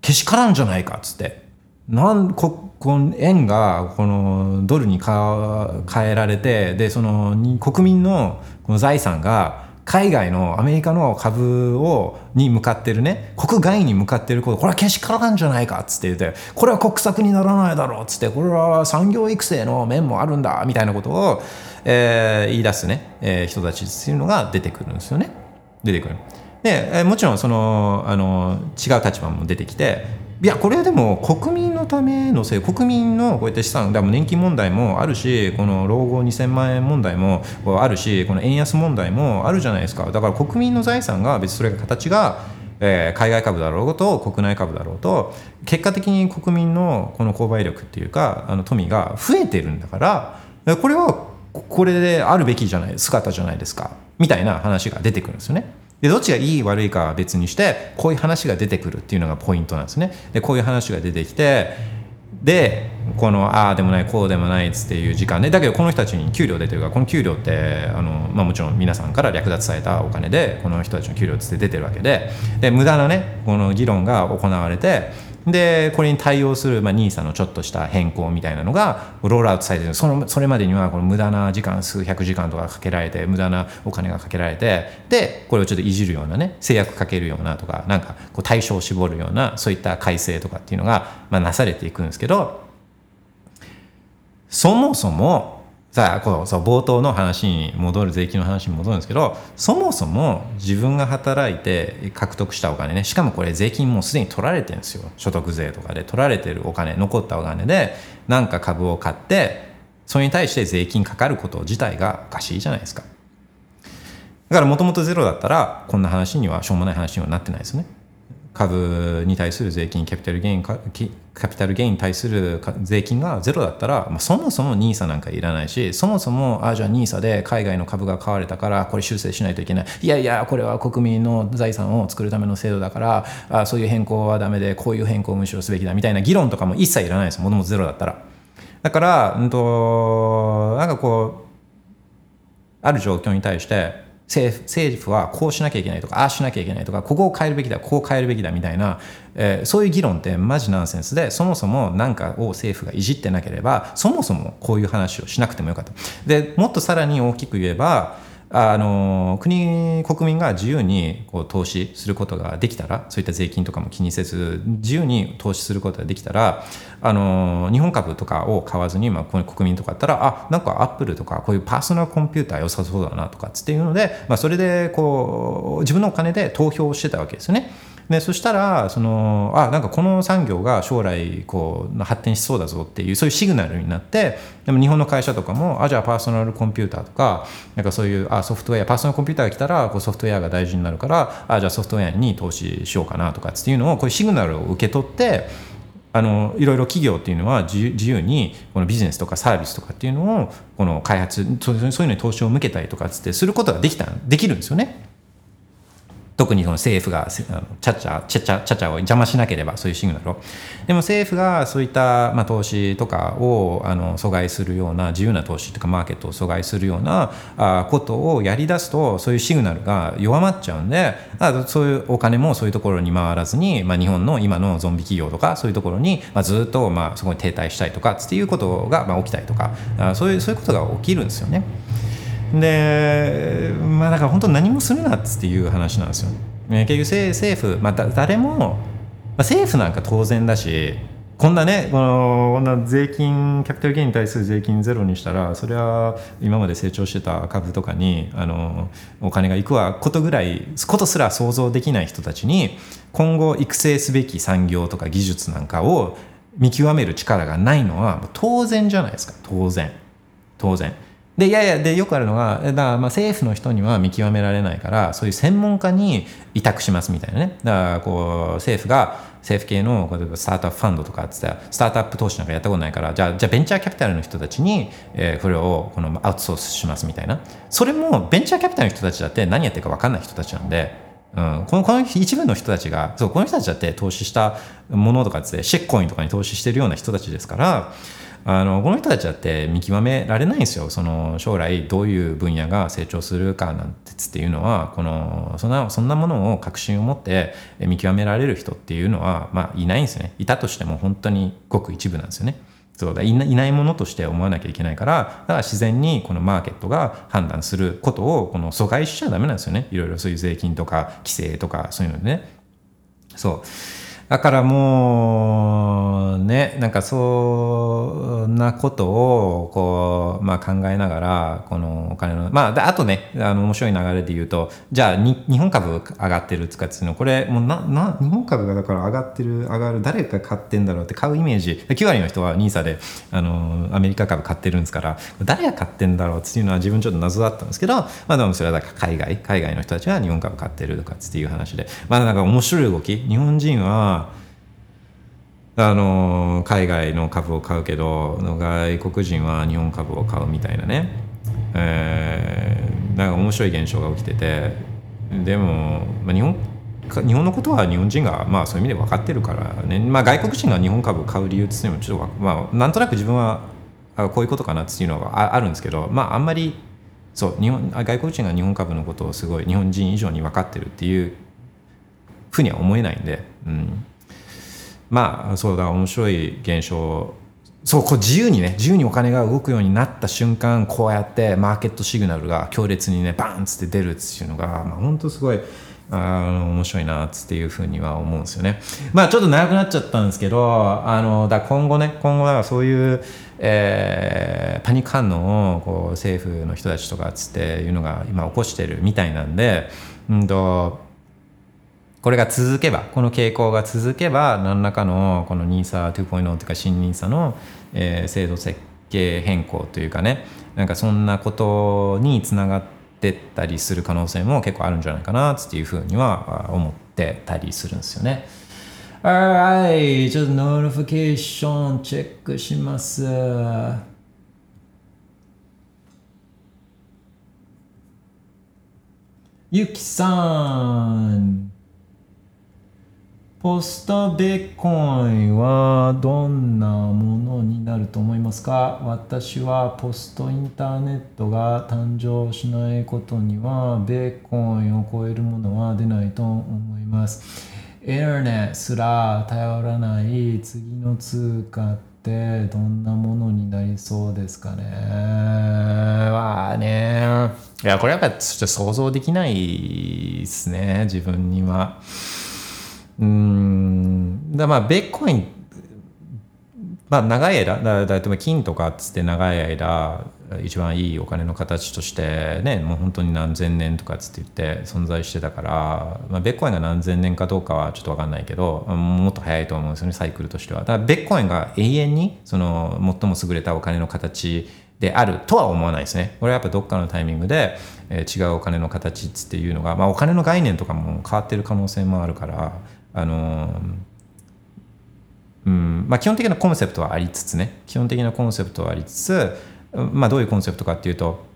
けしからんじゃないかっつってなんここの円がこのドルに変えられてでその国民のこの財産が海外のアメリカの株をに向かってるね国外に向かってることこれはけしからんじゃないかっつって言ってこれは国策にならないだろうっつってこれは産業育成の面もあるんだみたいなことを、えー言い出すね、えー人たちっていうのが出てくるんですよね。出てくる。で、えーもちろんそのあの違う立場も出てきていやこれはでも国民のためのせい国民のこうやって資産だから年金問題もあるしこの老後2000万円問題もあるしこの円安問題もあるじゃないですかだから国民の財産が別にそれが形がえー海外株だろうと国内株だろうと結果的に国民のこの購買力っていうかあの富が増えてるんだからこれはこれであるべきじゃない姿じゃないですかみたいな話が出てくるんですよね。でどっちがいい悪いかは別にしてこういう話が出てくるっていうのがポイントなんですね。でこういう話が出てきてでこのああでもないこうでもないっつっていう時間でだけどこの人たちに給料出てるからこの給料ってあの、まあ、もちろん皆さんから略奪されたお金でこの人たちの給料って出てるわけでで無駄なねこの議論が行われてでこれに対応する、まあ、NISA のちょっとした変更みたいなのがロールアウトされてる。そのそれまでにはこの無駄な時間数百時間とかかけられて無駄なお金がかけられてでこれをちょっといじるようなね制約かけるようなとかなんかこう対象を絞るようなそういった改正とかっていうのが、まあ、なされていくんですけどそもそもさあこうそう冒頭の話に戻る税金の話に戻るんですけどそもそも自分が働いて獲得したお金ねしかもこれ税金もうすでに取られてるんですよ。所得税とかで取られてるお金残ったお金でなんか株を買ってそれに対して税金かかること自体がおかしいじゃないですか。だからもともとゼロだったらこんな話にはしょうもない話にはなってないですよね。株に対する税金キャピタルゲインキカピタルゲインに対する税金がゼロだったら、まあ、そもそも NISA なんかいらないしそもそもあじゃあ NISA で海外の株が買われたからこれ修正しないといけない。いやいやこれは国民の財産を作るための制度だからあそういう変更はダメでこういう変更をむしろすべきだみたいな議論とかも一切いらないですもともとゼロだったら。だから、うんと、なんかこうある状況に対して政府政府はこうしなきゃいけないとかああしなきゃいけないとかここを変えるべきだこう変えるべきだみたいな、えーそういう議論ってマジナンセンスでそもそも何かを政府がいじってなければそもそもこういう話をしなくてもよかった。でもっとさらに大きく言えばあの国国民が自由にこう投資することができたらそういった税金とかも気にせず自由に投資することができたらあの日本株とかを買わずに、まあ、国民とかだったらあなんかアップルとかこういうパーソナルコンピューター良さそうだなとかっていうので、まあ、それでこう自分のお金で投票してたわけですよね。でそしたらそのあなんかこの産業が将来こう発展しそうだぞっていうそういうシグナルになってでも日本の会社とかもあじゃあパーソナルコンピューターとかなんかそういうあソフトウェアパーソナルコンピューターが来たらこうソフトウェアが大事になるからあじゃあソフトウェアに投資しようかなとかっていうのをこういうシグナルを受け取ってあのいろいろ企業っていうのは自由にこのビジネスとかサービスとかっていうのをこの開発そうそういうのに投資を向けたりとかっつってすることができたできるんですよね。特にこの政府がちゃちゃちゃちゃちゃを邪魔しなければそういうシグナルをでも政府がそういった、まあ、投資とかをあの阻害するような自由な投資とかマーケットを阻害するようなあことをやり出すとそういうシグナルが弱まっちゃうんでそういうお金もそういうところに回らずに、まあ、日本の今のゾンビ企業とかそういうところに、まあ、ずっと、まあ、そこに停滞したりとかっていうことが、まあ、起きたりとかあそういうそういうことが起きるんですよね。でまあだから本当何もするなっていう話なんですよ。ね結局政府、まあ、誰も、まあ、政府なんか当然だしこんなねこのこんな税金キャピタルゲインに対する税金ゼロにしたらそれは今まで成長してた株とかにあのお金がいくわことぐらいことすら想像できない人たちに今後育成すべき産業とか技術なんかを見極める力がないのは当然じゃないですか当然当然。でいやいやでよくあるのがだからまあ政府の人には見極められないからそういう専門家に委託しますみたいなね。だからこう政府が政府系の例えばスタートアップファンドとかっつったスタートアップ投資なんかやったことないからじゃあじゃベンチャーキャピタルの人たちに、えーこれをこのアウトソースしますみたいな。それもベンチャーキャピタルの人たちだって何やってるか分かんない人たちなんでうん、このこの一部の人たちがそうこの人たちだって投資したものとかってシェッコインとかに投資してるような人たちですからあのこの人たちだって見極められないんですよ。その将来どういう分野が成長するかなんてつっていうのはこのそんなそんなものを確信を持って見極められる人っていうのは、まあ、いないんですね。いたとしても本当にごく一部なんですよね。そうだいないものとして思わなきゃいけないからだから自然にこのマーケットが判断することをこの阻害しちゃダメなんですよね。いろいろそういう税金とか規制とかそういうのでね。そう。だからもうねなんかそんなことをこう、まあ、考えながらこのお金のまああとねあの面白い流れで言うとじゃあ日本株上がってる使っていうのこれもうなな日本株がだから上がってる上がる誰が買ってんだろうって買うイメージ9割の人は NISA であのアメリカ株買ってるんですから誰が買ってんだろうっていうのは自分ちょっと謎だったんですけどまあでもそれはだから海外海外の人たちが日本株買ってるとかっていう話でまあなんか面白い動き日本人はあの海外の株を買うけど外国人は日本株を買うみたいなね、えー、なんか面白い現象が起きてて。でも、まあ、日本日本のことは日本人が、まあ、そういう意味で分かってるからね、まあ、外国人が日本株を買う理由っていうのもちょっと、まあ、なんとなく自分はこういうことかなっていうのはあるんですけど、まあ、あんまりそう日本外国人が日本株のことをすごい日本人以上に分かってるっていうふうには思えないんで、うん、まあそうだ面白い現象そうこう自由にね自由にお金が動くようになった瞬間こうやってマーケットシグナルが強烈にねバーンつって出るっていうのが、まあ、本当すごいあの面白いなっていうふうには思うんですよね。まあちょっと長くなっちゃったんですけどあのだ今後ね今後だからそういう、えー、パニック反応をこう政府の人たちとかつっていうのが今起こしてるみたいなんで、うんとこれが続けばこの傾向が続けば何らかのこの NISA2.0 というか新 NISA の、えー、制度設計変更というかねなんかそんなことにつながってったりする可能性も結構あるんじゃないかなっていうふうには思ってたりするんですよね。はいちょっとノーティフィケーションチェックします。ゆきさんポストビッコインはどんなものになると思いますか？私はポストインターネットが誕生しないことにはビッコインを超えるものは出ないと思います。インターネットすら頼らない次の通貨ってどんなものになりそうですかね？まあねいやこれやっぱちょっと想像できないですね自分には。うんだまあベッコインまあ長い間だだだ金とかっつって長い間一番いいお金の形としてねもう本当に何千年とかっつって言って存在してたから、まあ、ベッコインが何千年かどうかはちょっと分かんないけどもっと早いと思うんですよねサイクルとしてはだからベッコインが永遠にその最も優れたお金の形であるとは思わないですね。これはやっぱどっかのタイミングで、えー、違うお金の形っていうのが、まあ、お金の概念とかも変わってる可能性もあるからあのうんまあ、基本的なコンセプトはありつつね。基本的なコンセプトはありつつ、まあ、どういうコンセプトかっていうと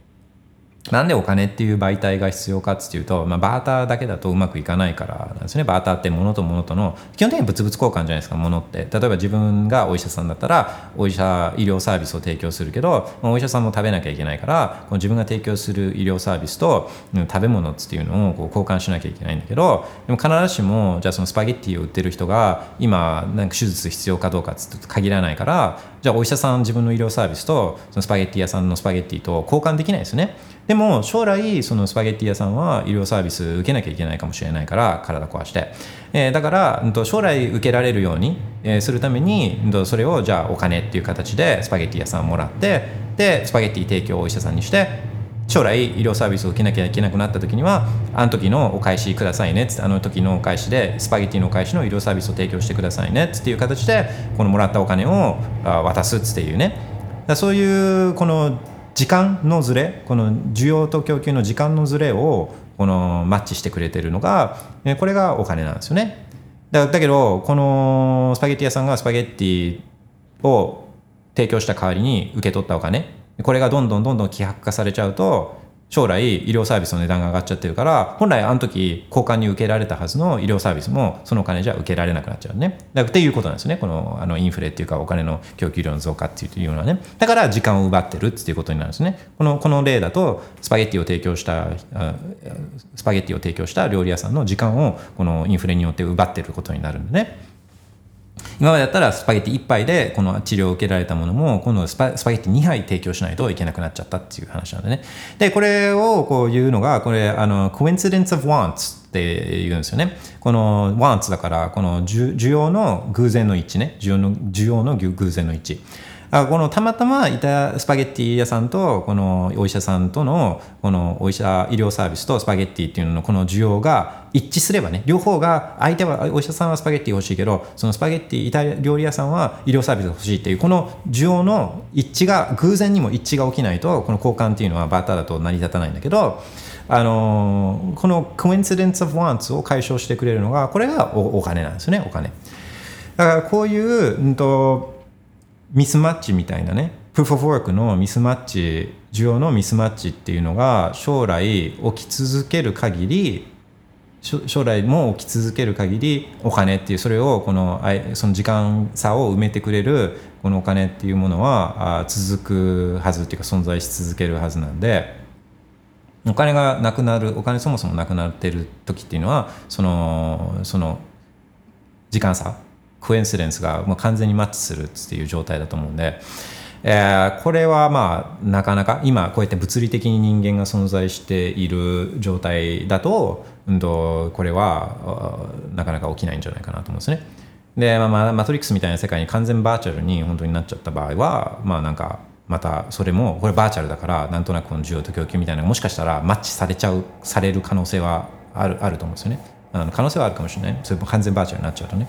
なんでお金っていう媒体が必要かっていうと、まあ、バーターだけだとうまくいかないからなんですね。バーターって物と物との基本的に物々交換じゃないですか物って。例えば自分がお医者さんだったらお医者医療サービスを提供するけどお医者さんも食べなきゃいけないからこの自分が提供する医療サービスと食べ物っていうのをこう交換しなきゃいけないんだけどでも必ずしもじゃあそのスパゲッティを売ってる人が今なんか手術必要かどうかっつって限らないからじゃあお医者さん自分の医療サービスとそのスパゲッティ屋さんのスパゲッティと交換できないですよね。でも将来そのスパゲッティ屋さんは医療サービス受けなきゃいけないかもしれないから体壊して、えー、だから、将来受けられるように、するために、それをじゃあお金っていう形でスパゲッティ屋さんもらってでスパゲッティ提供をお医者さんにして将来医療サービスを受けなきゃいけなくなった時にはあの時のお返しくださいねっつってあの時のお返しでスパゲティのお返しの医療サービスを提供してくださいねっつっていう形でこのもらったお金を渡すっていうね。だそういうこの時間のずれこの需要と供給の時間のずれをこのマッチしてくれてるのがこれがお金なんですよね。だだけどこのスパゲッティ屋さんがスパゲッティを提供した代わりに受け取ったお金これがどんどんどんどん希薄化されちゃうと将来医療サービスの値段が上がっちゃってるから本来あの時交換に受けられたはずの医療サービスもそのお金じゃ受けられなくなっちゃうね。だっていうことなんですね。このあのインフレっていうかお金の供給量の増加っていうのはね。だから時間を奪ってるっていうことになるんですね。このこの例だとスパゲッティを提供したスパゲッティを提供した料理屋さんの時間をこのインフレによって奪ってることになるんでね。今までだったらスパゲッティ1杯でこの治療を受けられたものも今度スパスパゲッティ2杯提供しないといけなくなっちゃったっていう話なんでね。でこれをこう言うのがこれあの coincidence of wants って言うんですよね。この wants だからこの需要の偶然の一致ね。需要の需要の偶然の一致。あこのたまたまいたスパゲッティ屋さんとこのお医者さんとのこのお医者医療サービスとスパゲッティっていうののこの需要が一致すればね両方が相手はお医者さんはスパゲッティ欲しいけどそのスパゲッティイタリア料理屋さんは医療サービスが欲しいっていうこの需要の一致が偶然にも一致が起きないとこの交換っていうのはバターだと成り立たないんだけどあのこの coincidence of wants を解消してくれるのがこれがお金なんですねお金。だからこういう、うんとミスマッチみたいなねプーフ・オフ・ワークのミスマッチ需要のミスマッチっていうのが将来起き続ける限り将来も起き続ける限りお金っていうそれをこのその時間差を埋めてくれるこのお金っていうものは続くはずっていうか存在し続けるはずなんでお金がなくなるお金そもそもなくなってる時っていうのはそのその時間差クエンスレンスがもう完全にマッチするっていう状態だと思うんで、えー、これはまあなかなか今こうやって物理的に人間が存在している状態だと,、うんとこれはなかなか起きないんじゃないかなと思うんですね。で、まあ、マトリックスみたいな世界に完全バーチャルに本当になっちゃった場合はまあなんかまたそれもこれバーチャルだからなんとなくこの需要と供給みたいなもしかしたらマッチされちゃうされる可能性はあるあると思うんですよね。あの可能性はあるかもしれないそれも完全バーチャルになっちゃうとね。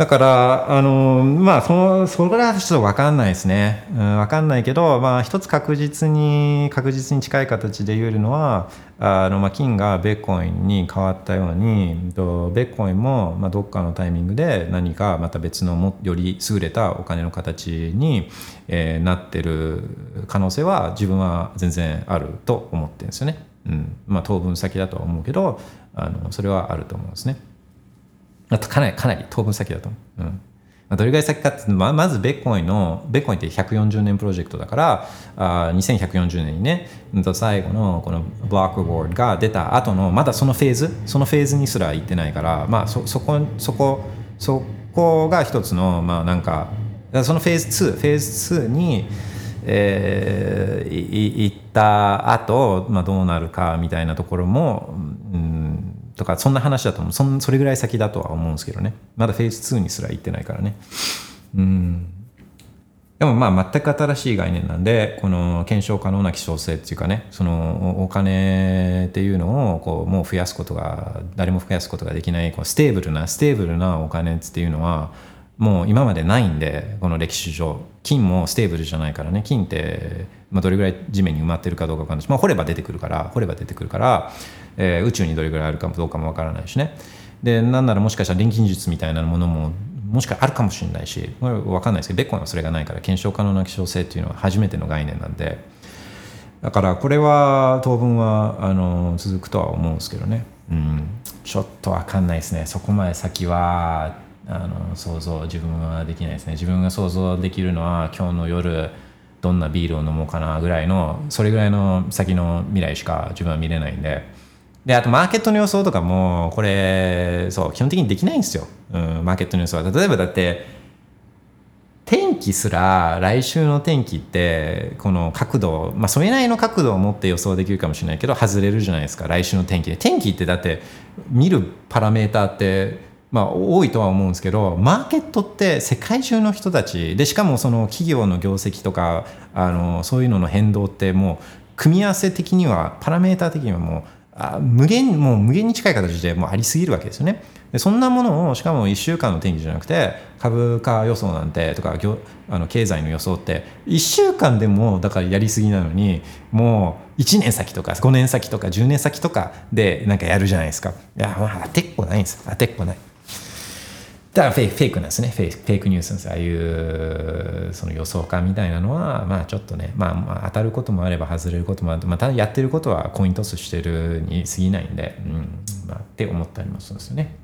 だから、あの、まあ、その、それはちょっと分かんないですね。うん、分かんないけど、まあ、一つ確実に、確実に近い形で言えるのは、あの、まあ、金がベッコインに変わったように、ベッコインも、まあ、どっかのタイミングで何かまた別のも、より優れたお金の形に、えー、なってる可能性は自分は全然あると思ってるんですよね。うん。まあ、当分先だとは思うけど、あの、それはあると思うんですね。あとかなりかなり当分先だと思う。うんまあ、どれぐらい先かってままずベッコインのベッコインって140年プロジェクトだからあ2140年にね最後のこのブロックボードが出た後のまだそのフェーズそのフェーズにすら行ってないからまあそそこそこそこが一つのまあなんかそのフェーズ2フェーズ2にえー、行った後、まあどうなるかみたいなところも、うんとかそんな話だと思う。そんそれぐらい先だとは思うんですけどね。まだフェーズ2にすら行ってないからね。うん。でもまあ全く新しい概念なんでこの検証可能な希少性っていうかねそのお金っていうのをこうもう増やすことが誰も増やすことができないこうステーブルなステーブルなお金っていうのはもう今までないんでこの歴史上。金もステーブルじゃないからね。金って、まあ、どれぐらい地面に埋まってるかどうか分かんないし、まあ、掘れば出てくるから掘れば出てくるから、えー、宇宙にどれぐらいあるかどうかも分からないしね。でなんならもしかしたら錬金術みたいなものももしかあるかもしれないし分かんないですけどベッコンはそれがないから検証可能な希少性っていうのは初めての概念なんで。だからこれは当分はあの続くとは思うんですけどね、うん、ちょっと分かんないですね。そこまで先はあの想像自分はできないですね。自分が想像できるのは今日の夜どんなビールを飲もうかなぐらいのそれぐらいの先の未来しか自分は見れないんで。であとマーケットの予想とかもこれそう基本的にできないんですよ、うん、マーケットの予想は。例えばだって天気すら来週の天気ってこの角度まあそれなりの角度を持って予想できるかもしれないけど外れるじゃないですか。来週の天気で。天気ってだって見るパラメーターってまあ、多いとは思うんですけどマーケットって世界中の人たちでしかもその企業の業績とかあのそういうのの変動ってもう組み合わせ的にはパラメーター的にはもうあ無限もう無限に近い形でもうありすぎるわけですよね。でそんなものをしかも1週間の天気じゃなくて株価予想なんてとかあの経済の予想って1週間でもだからやりすぎなのにもう1年先とか5年先とか10年先とかでなんかやるじゃないですかいやまあ当てっこないんです当てっこないだからフェイクフェイクなんですねフェイフェイクニュースなんですああいうその予想感みたいなのはまあちょっとね、まあ、まあ当たることもあれば外れることもあるまあ、ただやってることはコイントスしてるに過ぎないんで、うんまあ、って思ったりもするんですよね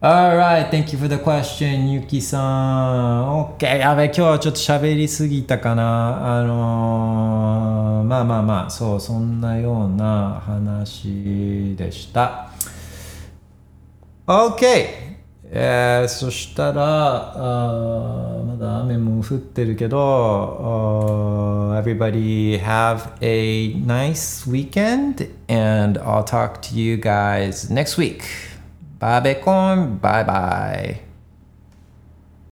Alright, thank you for the question, ゆきさん。OK, やべ、今日はちょっと喋りすぎたかな。あのー、まあまあまあ、そう、そんなような話でした。OK! えー、そしたらあまだ雨も降ってるけど、uh, uh, everybody have a nice weekend and I'll talk to you guys next week. バーベコン、バイバイ。